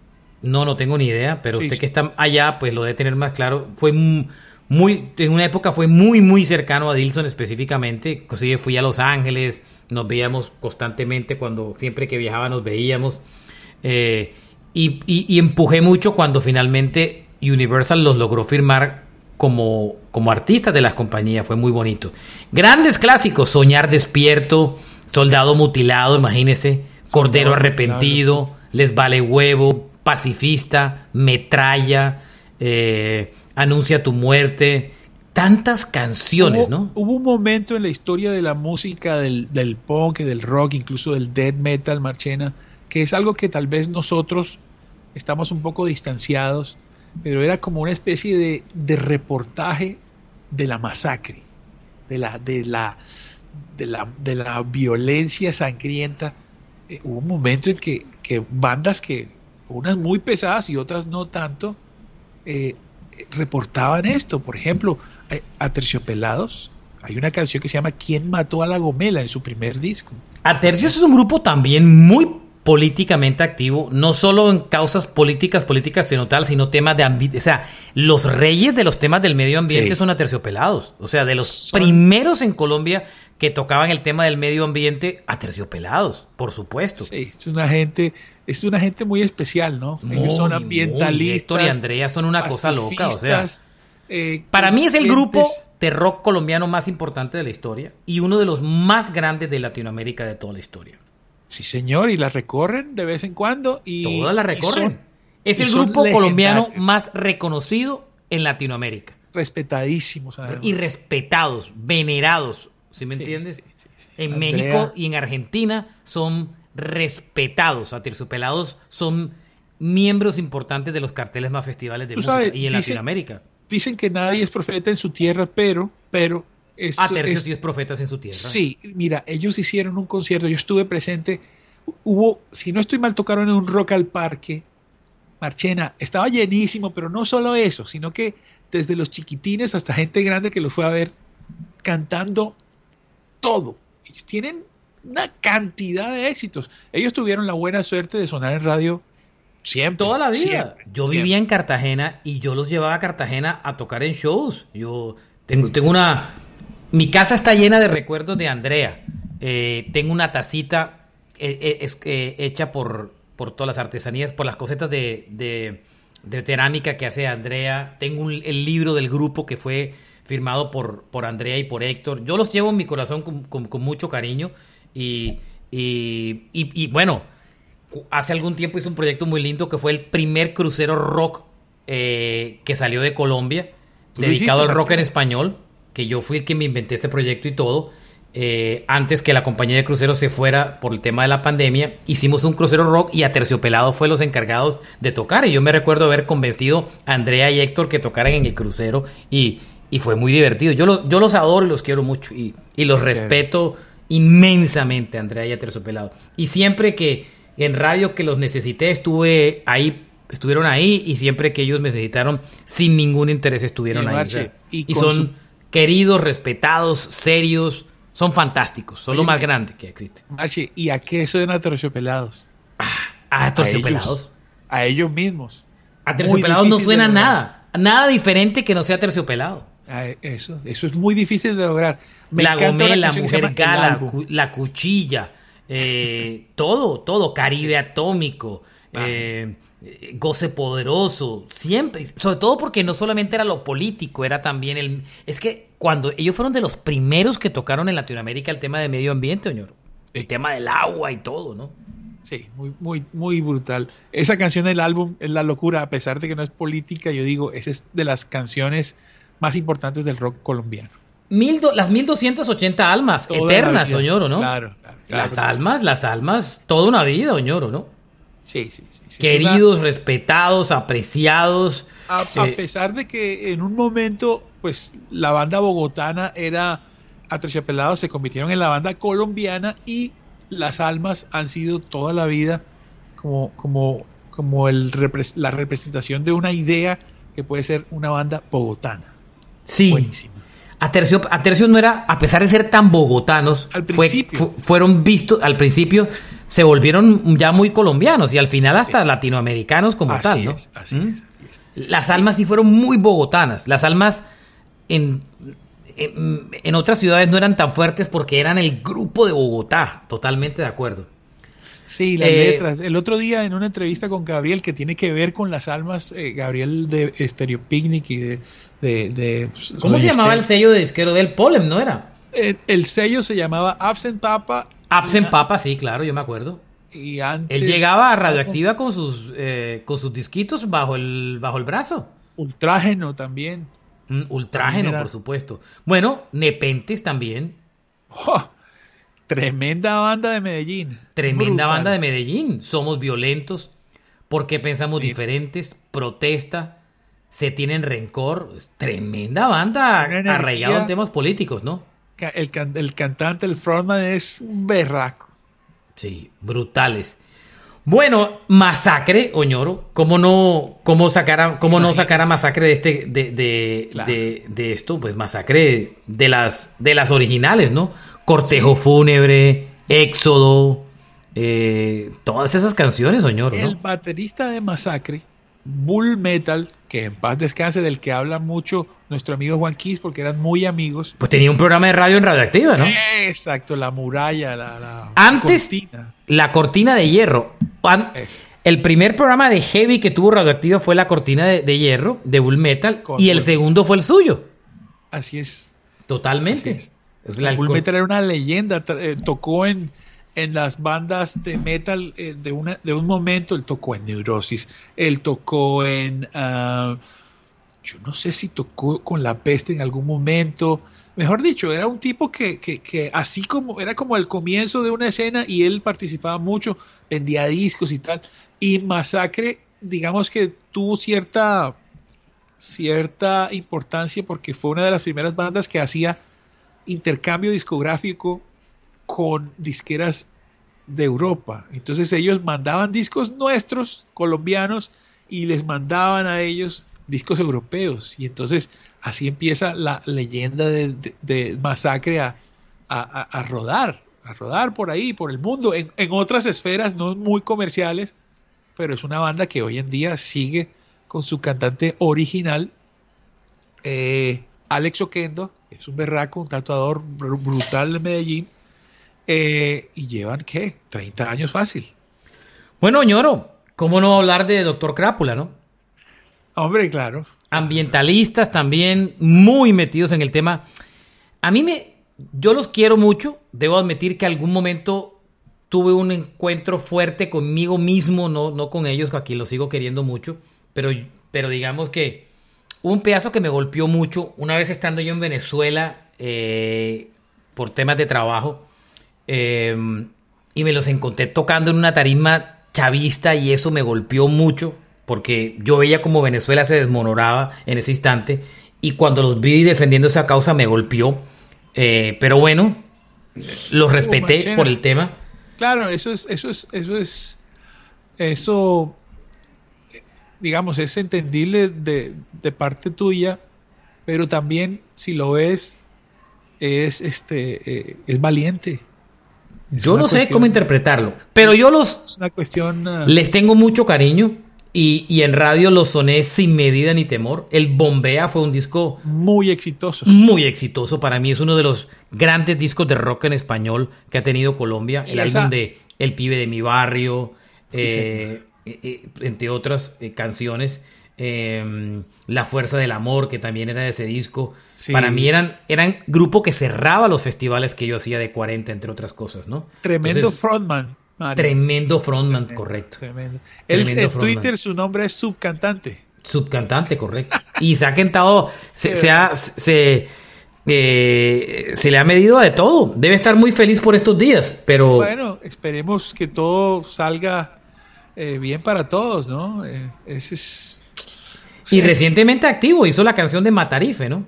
No, no tengo ni idea, pero usted que está allá, pues lo debe tener más claro. Fue muy, en una época fue muy, muy cercano a Dilson específicamente. Inclusive fui a Los Ángeles, nos veíamos constantemente cuando, siempre que viajaba nos veíamos. Eh, y, empujé mucho cuando finalmente Universal los logró firmar como, como artistas de las compañías. Fue muy bonito. Grandes clásicos, Soñar despierto, Soldado mutilado, imagínese, Cordero arrepentido, Les vale huevo, Pacifista, Metralla, eh, Anuncia tu muerte, tantas canciones, ¿no? Hubo un momento en la historia de la música, del, del punk, del rock, incluso del death metal, Marchena, que es algo que tal vez nosotros estamos un poco distanciados, pero era como una especie de, de reportaje de la masacre, de la, de la, de la, de la violencia sangrienta. Eh, hubo un momento en que, que, bandas que, unas muy pesadas y otras no tanto, eh, reportaban esto. Por ejemplo, a Terciopelados, hay una canción que se llama ¿Quién mató a la Gomela? en su primer disco. Atercios es un grupo también muy políticamente activo, no solo en causas políticas, políticas sino tal, sino temas de ambiente. O sea, los reyes de los temas del medio ambiente son aterciopelados. O sea, de los primeros en Colombia que tocaban el tema del medio ambiente, aterciopelados, por supuesto. Sí, es una gente, es una gente muy especial, ¿no? Ellos son ambientalistas. y Andrea son una cosa loca, o sea. Eh, para mí es el grupo de rock colombiano más importante de la historia y uno de los más grandes de Latinoamérica de toda la historia. Sí, señor, y la recorren de vez en cuando. Y, Todas la recorren. es el grupo colombiano más reconocido en Latinoamérica. Respetadísimos. Y respetados, venerados, ¿sí me entiendes? en México y en Argentina son respetados. Aterciopelados son miembros importantes de los carteles más festivales de música y en Latinoamérica. Dicen que nadie es profeta en su tierra, pero, pero es, a tercios y profetas en su tierra. Sí, mira, ellos hicieron un concierto, yo estuve presente, hubo, si no estoy mal, tocaron en un rock al parque, Marchena, estaba llenísimo, pero no solo eso, sino que desde los chiquitines hasta gente grande que lo fue a ver, cantando todo. Ellos tienen una cantidad de éxitos. Ellos tuvieron la buena suerte de sonar en radio siempre. Toda la vida. yo vivía en Cartagena y yo los llevaba a Cartagena a tocar en shows. Yo tengo, tengo una mi casa está llena de recuerdos de Andrea. Eh, tengo una tacita eh, eh, hecha por, por todas las artesanías, por las cosetas de, de, cerámica que hace Andrea. Tengo el libro del grupo que fue firmado por, por Andrea y por Héctor. Yo los llevo en mi corazón con, mucho cariño. Y, y, bueno, hace algún tiempo hice un proyecto muy lindo que fue el primer crucero rock que salió de Colombia, dedicado al rock en español que yo fui el que me inventé este proyecto y todo. Eh, antes que la compañía de cruceros se fuera por el tema de la pandemia, hicimos un crucero rock y Aterciopelado fue los encargados de tocar. Y yo me recuerdo haber convencido a Andrea y Héctor que tocaran en el crucero y, y fue muy divertido. Yo, yo los adoro y los quiero mucho y, y los respeto inmensamente, Andrea y Aterciopelado. Y siempre que en radio que los necesité, estuve ahí estuvieron ahí y siempre que ellos me necesitaron sin ningún interés estuvieron ahí. y, son queridos, respetados, serios, son fantásticos, son lo más grande que existe. ¿y a qué suenan aterciopelados? Ah, a aterciopelados. A, ellos mismos. Aterciopelados no suena nada, nada diferente que no sea terciopelado. Ah, eso, eso es muy difícil de lograr. la gomela, la mujer gala, la cuchilla, eh, todo, todo, Caribe atómico, eh, goce poderoso, siempre, sobre todo porque no solamente era lo político, era también el... Es que cuando ellos fueron de los primeros que tocaron en Latinoamérica el tema de medio ambiente, señor, el tema del agua y todo, ¿no? Sí, muy, muy, muy brutal. Esa canción del álbum es la locura, a pesar de que no es política, yo digo, esa es de las canciones más importantes del rock colombiano. Mil las 1280 almas eternas, Oñoro, ¿no? Claro, claro. las almas, las almas, toda una vida, Oñoro, ¿no? Sí, sí, sí. Queridos, respetados, apreciados. A, a, eh, pesar de que en un momento, pues, la banda bogotana era Aterciopelados, se convirtieron en la banda colombiana y las almas han sido toda la vida como, como, como el, la representación de una idea que puede ser una banda bogotana. Sí. Buenísima. Atercio, no era, a pesar de ser tan bogotanos, al fueron vistos al principio, se volvieron ya muy colombianos y al final hasta latinoamericanos como tal, ¿no? así, ¿Mm? es, Las almas sí fueron muy bogotanas. Las almas en, en, otras ciudades no eran tan fuertes porque eran el grupo de Bogotá, totalmente de acuerdo. Sí, las eh, letras. El otro día en una entrevista con Gabriel que tiene que ver con las almas, eh, Gabriel de Stereo Picnic y de... de, pues, ¿Cómo se llamaba el sello de disquero del Polem, no era? El, sello se llamaba Absent Papa. Absent Papa, sí, claro, yo me acuerdo. Y antes, Él llegaba a Radioactiva con sus, eh, con sus disquitos bajo el, bajo el brazo. Ultrágeno también. Mm, ultrágeno, por supuesto. Bueno, Nepentes también. Oh, tremenda banda de Medellín. Tremenda banda de Medellín. Somos violentos porque pensamos diferentes, protesta, se tienen rencor. Tremenda banda arraigada en temas políticos, ¿no? El, el cantante, el frontman es un berraco. Sí, brutales. Bueno, Masacre, Oñoro, ¿cómo no, cómo sacar cómo no sacar a Masacre de este, de, de, de, esto? Pues Masacre de las, de las originales, ¿no? Cortejo Fúnebre, Éxodo, eh, todas esas canciones, Oñoro, El baterista de Masacre, Bull Metal, que en paz descanse, del que habla mucho nuestro amigo Juan Quis, porque eran muy amigos. Pues tenía un programa de radio en Radioactiva, ¿no? Exacto, la muralla, la, la Antes, la cortina de hierro. El primer programa de heavy que tuvo Radioactiva fue la cortina de, hierro de Bull Metal y el segundo fue el suyo. Así es. Totalmente. Bull Metal era una leyenda. Eh, tocó en, en las bandas de metal eh, de, una, de un momento. Él tocó en Neurosis. Él tocó en. Ah, yo no sé si tocó con la peste en algún momento. Mejor dicho, era un tipo que, que, que, así como era como el comienzo de una escena y él participaba mucho, vendía discos y tal. Y Masacre, digamos que tuvo cierta, cierta importancia porque fue una de las primeras bandas que hacía intercambio discográfico con disqueras de Europa. Entonces ellos mandaban discos nuestros, colombianos, y les mandaban a ellos discos europeos. Y entonces así empieza la leyenda de, Masacre a, rodar, a rodar por ahí, por el mundo, en, otras esferas no muy comerciales, pero es una banda que hoy en día sigue con su cantante original, eh, Alex Oquendo, que es un berraco, un tatuador brutal de Medellín, eh, y llevan, ¿qué? 30 años fácil. Bueno, ñoro, ¿cómo no hablar de Doctor Crápula, no? Hombre, claro ambientalistas también muy metidos en el tema. A mí me, yo los quiero mucho, debo admitir que algún momento tuve un encuentro fuerte conmigo mismo, no, no con ellos, que aquí los sigo queriendo mucho, pero, pero digamos que un pedazo que me golpeó mucho, una vez estando yo en Venezuela eh, por temas de trabajo, eh, y me los encontré tocando en una tarima chavista y eso me golpeó mucho porque yo veía como Venezuela se desmonoraba en ese instante y cuando los vi defendiendo esa causa me golpeó. Eh, pero bueno, los respeté por el tema. Claro, eso es, eso es, eso es, eso, digamos, es entendible de, de parte tuya, pero también si lo ves, es, este, eh, es valiente. Yo no sé cómo interpretarlo, pero yo los, una cuestión, ah, les tengo mucho cariño y, en radio lo soné sin medida ni temor. El Bombea fue un disco muy exitoso. Muy exitoso. Para mí es uno de los grandes discos de rock en español que ha tenido Colombia. El álbum de El pibe de mi barrio, eh, eh, eh, entre otras canciones. Em, La fuerza del amor, que también era de ese disco. Para mí eran, eran grupo que cerraba los festivales que yo hacía de 40, entre otras cosas, ¿no? Tremendo frontman Tremendo frontman, correcto. Tremendo. Él, en Twitter su nombre es subcantante. Subcantante, correcto. Y se ha cantado, se, se, ha, se, eh, se le ha medido de todo. Debe estar muy feliz por estos días, pero... Bueno, esperemos que todo salga eh, bien para todos, ¿no? Eh, ese es... Y recientemente activo, hizo la canción de Matarife, ¿no?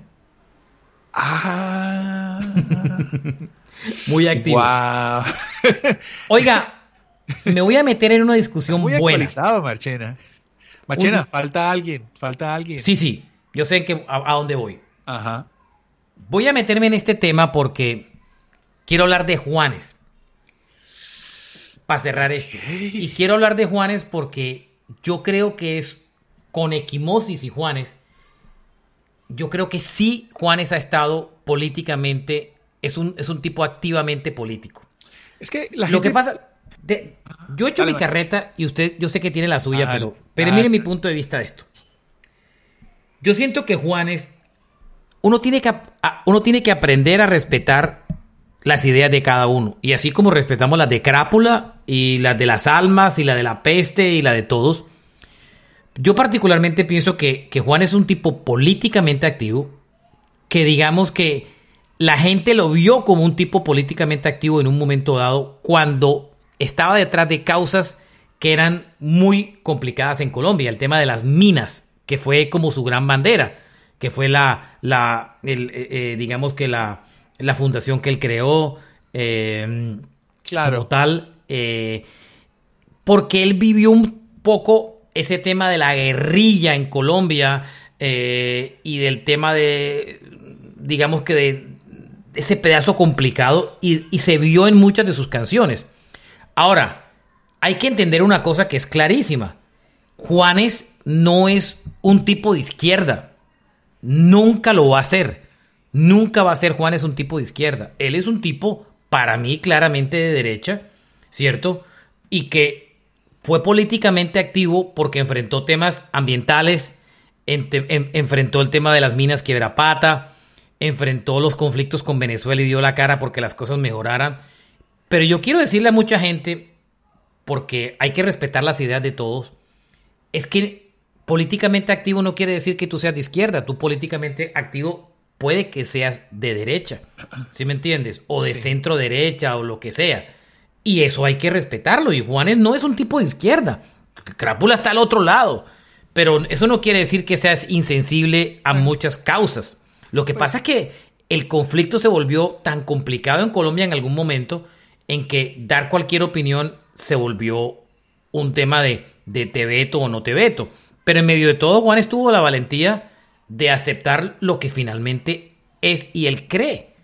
Ah. Muy activo. Oiga, me voy a meter en una discusión Muy buena. Marchena. Marchena, falta alguien, falta alguien. Sí, sí, yo sé que a, dónde voy. Ajá. Voy a meterme en este tema porque quiero hablar de Juanes. Para cerrar esto. Y quiero hablar de Juanes porque yo creo que es con Equimosis y Juanes. Yo creo que sí Juanes ha estado políticamente, es un, es un tipo activamente político. Es que la Lo que pasa, yo he hecho mi carreta y usted, yo sé que tiene la suya, pero, pero mire mi punto de vista de esto. Yo siento que Juanes, uno tiene que, uno tiene que aprender a respetar las ideas de cada uno. Y así como respetamos las de Crápula y las de las almas y la de la peste y la de todos, yo particularmente pienso que, que Juan es un tipo políticamente activo, que digamos que la gente lo vio como un tipo políticamente activo en un momento dado cuando estaba detrás de causas que eran muy complicadas en Colombia, el tema de las minas, que fue como su gran bandera, que fue la, la el, eh, eh, digamos que la, la, fundación que él creó, eh, claro. tal, porque él vivió un poco ese tema de la guerrilla en Colombia y del tema de, digamos que de ese pedazo complicado y, y se vio en muchas de sus canciones. Ahora, hay que entender una cosa que es clarísima. Juanes no es un tipo de izquierda. Nunca lo va a ser. Nunca va a ser Juanes un tipo de izquierda. Él es un tipo, para mí, claramente de derecha, ¿cierto? Y que fue políticamente activo porque enfrentó temas ambientales, enfrentó el tema de las minas pata, enfrentó los conflictos con Venezuela y dio la cara porque las cosas mejoraran. Pero yo quiero decirle a mucha gente, porque hay que respetar las ideas de todos, es que políticamente activo no quiere decir que tú seas de izquierda, tú políticamente activo puede que seas de derecha, ¿sí me entiendes? O de centro derecha o lo que sea. Y eso hay que respetarlo. Y Juanes no es un tipo de izquierda. Crápula está al otro lado. Pero eso no quiere decir que seas insensible a muchas causas. Lo que pasa es que el conflicto se volvió tan complicado en Colombia en algún momento en que dar cualquier opinión se volvió un tema de, de te veto o no te veto. Pero en medio de todo, Juan estuvo la valentía de aceptar lo que finalmente es y él cree.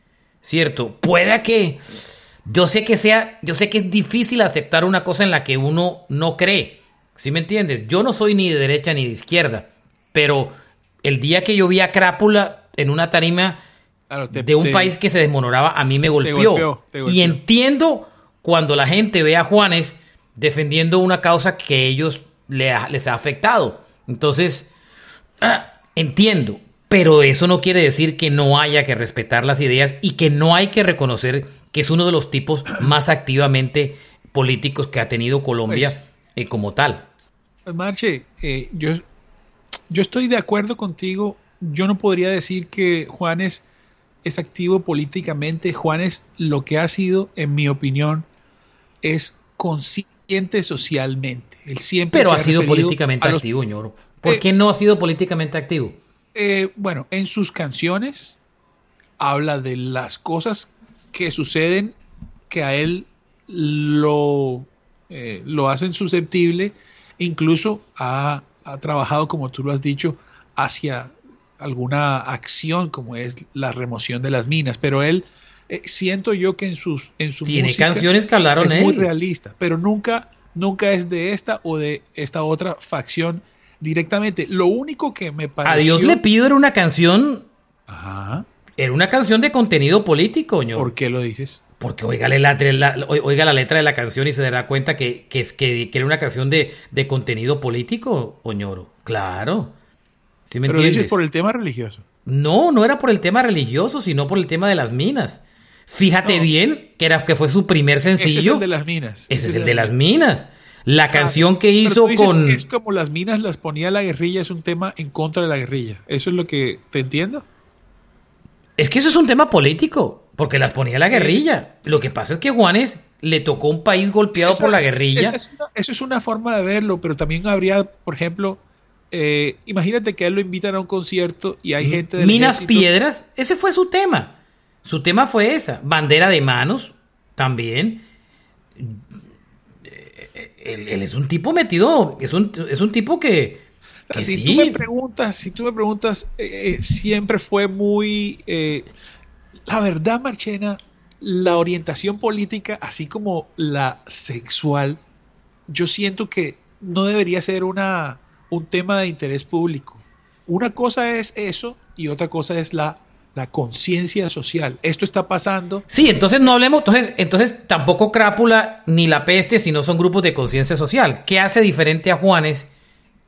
¿Cierto? Puede que. Yo sé que sea. Yo sé que es difícil aceptar una cosa en la que uno no cree. ¿Sí me entiendes? Yo no soy ni de derecha ni de izquierda. Pero el día que yo vi a Crápula en una tarima de un país que se desmonoraba, a mí me golpeó. Y entiendo cuando la gente ve a Juanes defendiendo una causa que ellos les ha afectado. Entonces, ah, entiendo, pero eso no quiere decir que no haya que respetar las ideas y que no hay que reconocer que es uno de los tipos más activamente políticos que ha tenido Colombia pues, eh, como tal. Marche, eh, yo, yo estoy de acuerdo contigo. Yo no podría decir que Juanes es activo políticamente. Juanes lo que ha sido, en mi opinión, es consciente socialmente. Él siempre Pero ha, sido políticamente activo, ñoro. ¿Por eh, qué no ha sido políticamente activo? Eh, bueno, en sus canciones habla de las cosas que suceden que a él lo, eh, lo hacen susceptible. Incluso ha, ha trabajado, como tú lo has dicho, hacia alguna acción como es la remoción de las minas, pero él eh, siento yo que en sus en su tiene canciones que hablaron es muy realista, pero nunca nunca es de esta o de esta otra facción directamente. Lo único que me pareció A Dios le pido era una canción Ajá. Era una canción de contenido político, ño. ¿Por qué lo dices? Porque oiga la, oiga la letra de la canción y se dará cuenta que, que, que, que era una canción de, de contenido político, Oñoro. Claro. ¿Sí me Pero dices por el tema religioso. No, no era por el tema religioso, sino por el tema de las minas. Fíjate No. bien que, era, que fue su primer sencillo. Ese es el de las minas. Ese es el de las minas. La canción que hizo dices con... Es como las minas las ponía la guerrilla, es un tema en contra de la guerrilla. ¿Eso es lo que te entiendo? Es que eso es un tema político, porque las ponía la guerrilla. Lo que pasa es que Juanes le tocó un país golpeado Esa- por la guerrilla. esa es una- eso es una forma de verlo, pero también habría, por ejemplo, eh, imagínate que a él lo invitan a un concierto y hay gente del Minas ejército- Piedras, ese fue su tema. Su tema fue esa. Bandera de manos, también. Eh, Él, él es un tipo metido, es un, es un tipo que... Que si sí. tú me preguntas, si tú me preguntas, eh, eh, siempre fue muy, eh, la verdad, Marchena, la orientación política, así como la sexual, yo siento que no debería ser una un tema de interés público. Una cosa es eso y otra cosa es la, la conciencia social. Esto está pasando. Sí, entonces no hablemos, entonces, entonces tampoco Crápula ni La Peste, sino son grupos de conciencia social. ¿Qué hace diferente a Juanes?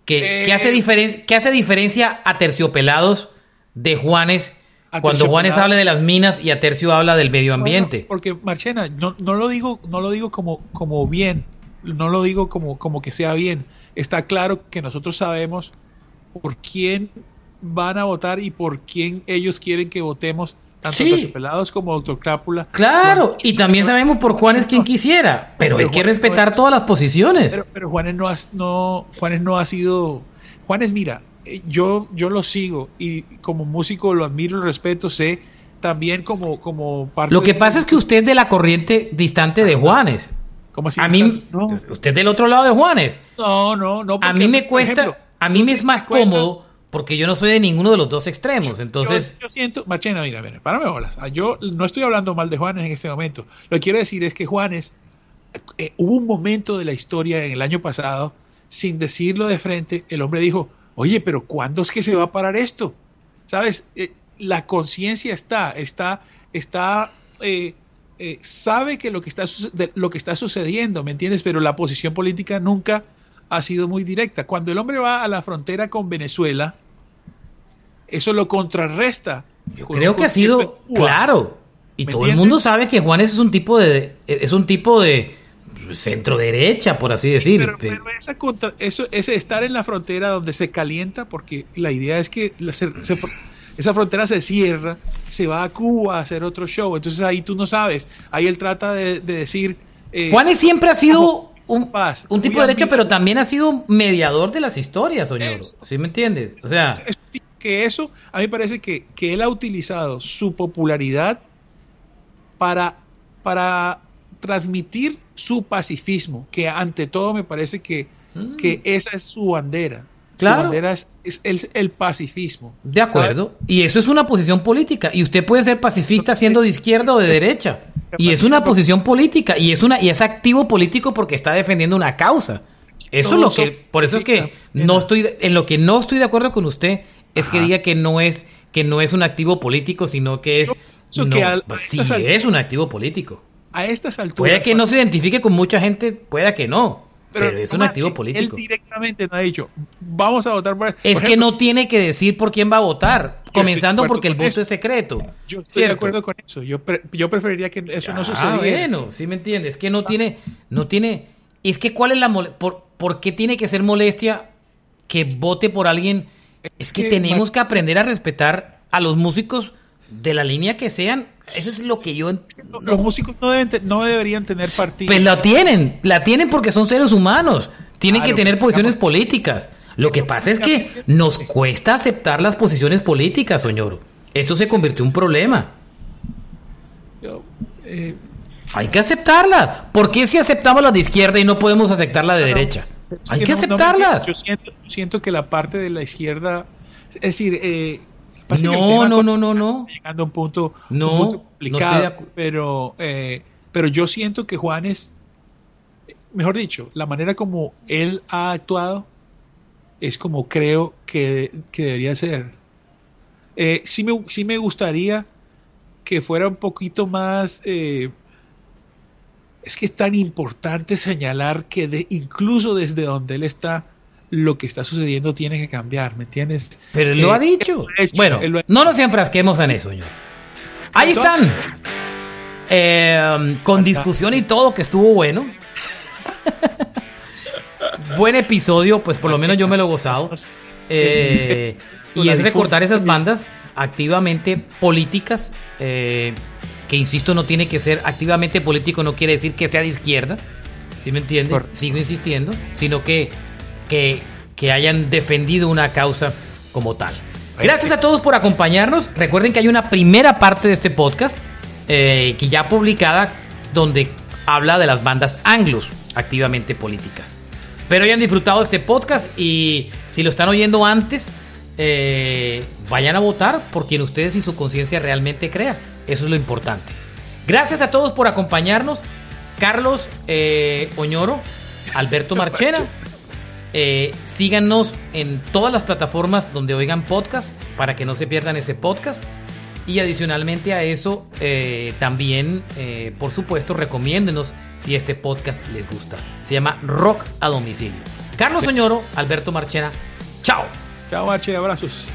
¿Qué, Eh, qué hace, diferen- qué hace diferencia a Terciopelados de Juanes cuando Juanes habla de las minas y a Tercio habla del medio ambiente? Bueno, porque Marchena, no, no lo digo, no lo digo como, como bien, no lo digo como, como que sea bien. Está claro que nosotros sabemos por quién van a votar y por quién ellos quieren que votemos, tanto Sí. Terciopelados como Doctor Crápula. Claro, y también sabemos por Juanes quien quisiera, pero Pero hay que no respetar es- todas las posiciones. Pero, pero Juanes no, has- no, Juanes no ha sido. Juanes, mira, eh, yo, yo lo sigo y como músico lo admiro, lo respeto, sé también como, como parte Lo que de- pasa es que usted es de la corriente distante de Juanes. como así A mí, no, usted del otro lado de Juanes. no, no, no, A mí me cuesta, ejemplo, a mí me es más cómodo porque yo no soy de ninguno de los dos extremos. Entonces, yo, yo siento, Machena, mira, mira, párame bolas. Ah, Yo no estoy hablando mal de Juanes en este momento. Lo que quiero decir es que Juanes, eh, hubo un momento de la historia en el año pasado, sin decirlo de frente, el hombre dijo, oye, pero ¿cuándo es que se va a parar esto? ¿Sabes? Eh, la conciencia está, está, está, eh, eh, sabe que lo que, está, lo que está sucediendo, ¿me entiendes? Pero la posición política nunca ha sido muy directa. Cuando el hombre va a la frontera con Venezuela, eso lo contrarresta. yo creo que ha sido claro. Y ¿Me todo el mundo sabe que Juanes es un tipo de es un tipo de centro derecha, por así decir. Pero, pero esa contra- eso, ese estar en la frontera donde se calienta, porque la idea es que la- se- se- esa frontera se cierra, se va a Cuba a hacer otro show. Entonces ahí tú no sabes. Ahí él trata de, de decir. eh, Juanes siempre ha sido un, tipo de derecha, pero también ha sido un mediador de las historias, señor. ¿Sí me entiendes? O sea, que eso, a mí me parece que, que él ha utilizado su popularidad para, para transmitir su pacifismo, que ante todo me parece que, Mm. que esa es su bandera. Claro. Su bandera es, es el, el pacifismo. de acuerdo. Y eso es una posición política. Y usted puede ser pacifista siendo de izquierda o de derecha. Y es una posición política. Y es una y es activo político porque está defendiendo una causa. Eso es lo que. Por eso es que no estoy en lo que no estoy de acuerdo con usted es que diga que no es que no es un activo político, sino que es. Yo no, que al- pues sí es un activo político. A estas alturas. Puede que no se identifique con mucha gente, pueda que no. Pero, es un activo político. Él directamente no ha dicho, vamos a votar por Es por que ejemplo, no tiene que decir por quién va a votar, comenzando porque el voto eso. es secreto. Yo estoy de acuerdo con eso. Yo, pre- yo preferiría que eso no Ah, sucediera. bueno, sí me entiendes. Es que no tiene, no tiene. Es que cuál es la mole- por, ¿Por qué tiene que ser molestia que vote por alguien? Es que que, tenemos que aprender a respetar a los músicos de la línea que sean. Eso es lo que yo. en- Los músicos no, deben te- no deberían tener partido. Pues la tienen, la tienen porque son seres humanos. Tienen Claro, que tener posiciones digamos- políticas. Lo que pasa es que nos cuesta aceptar las posiciones políticas, señor. Eso se convirtió en un problema. Yo, eh, Hay que aceptarla. ¿Por qué si aceptamos las de izquierda y no podemos aceptar la de derecha? Es Hay que no- aceptarlas. yo siento, siento que la parte de la izquierda, es decir, eh, No, no, no, no, no. llegando a un punto, un No, punto no complicado, pero, eh, pero yo siento que Juanes, mejor dicho, la manera como él ha actuado es como creo que, que debería ser. Eh, sí, me, sí me gustaría que fuera un poquito más... eh, es que es tan importante señalar que de, incluso desde donde él está, lo que está sucediendo tiene que cambiar, ¿me entiendes? Pero él lo Eh, ha dicho. él lo ha hecho, Bueno, él lo ha- no nos enfrasquemos en eso, señor. Ahí están. Eh, con discusión y todo, que estuvo bueno. Buen episodio, pues por lo menos yo me lo he gozado. Eh, y es recordar esas bandas activamente políticas, eh, que insisto, no tiene que ser activamente político, no quiere decir que sea de izquierda, ¿sí me entiendes? Sigo insistiendo, sino que, que, que hayan defendido una causa como tal. Gracias a todos por acompañarnos. Recuerden que hay una primera parte de este podcast eh, que ya publicada donde habla de las bandas anglos activamente políticas. Espero hayan disfrutado de este podcast y si lo están oyendo antes, eh, vayan a votar por quien ustedes y su conciencia realmente crea. Eso es lo importante. Gracias a todos por acompañarnos. Carlos eh, Oñoro, Alberto Marchena. Eh, síganos en todas las plataformas donde oigan podcast para que no se pierdan ese podcast. Y adicionalmente a eso, eh, también, eh, por supuesto, recomiéndenos si este podcast les gusta. Se llama Rock a Domicilio. Carlos Soñoro, Alberto Marchena. Chao. Chao, Archie, abrazos.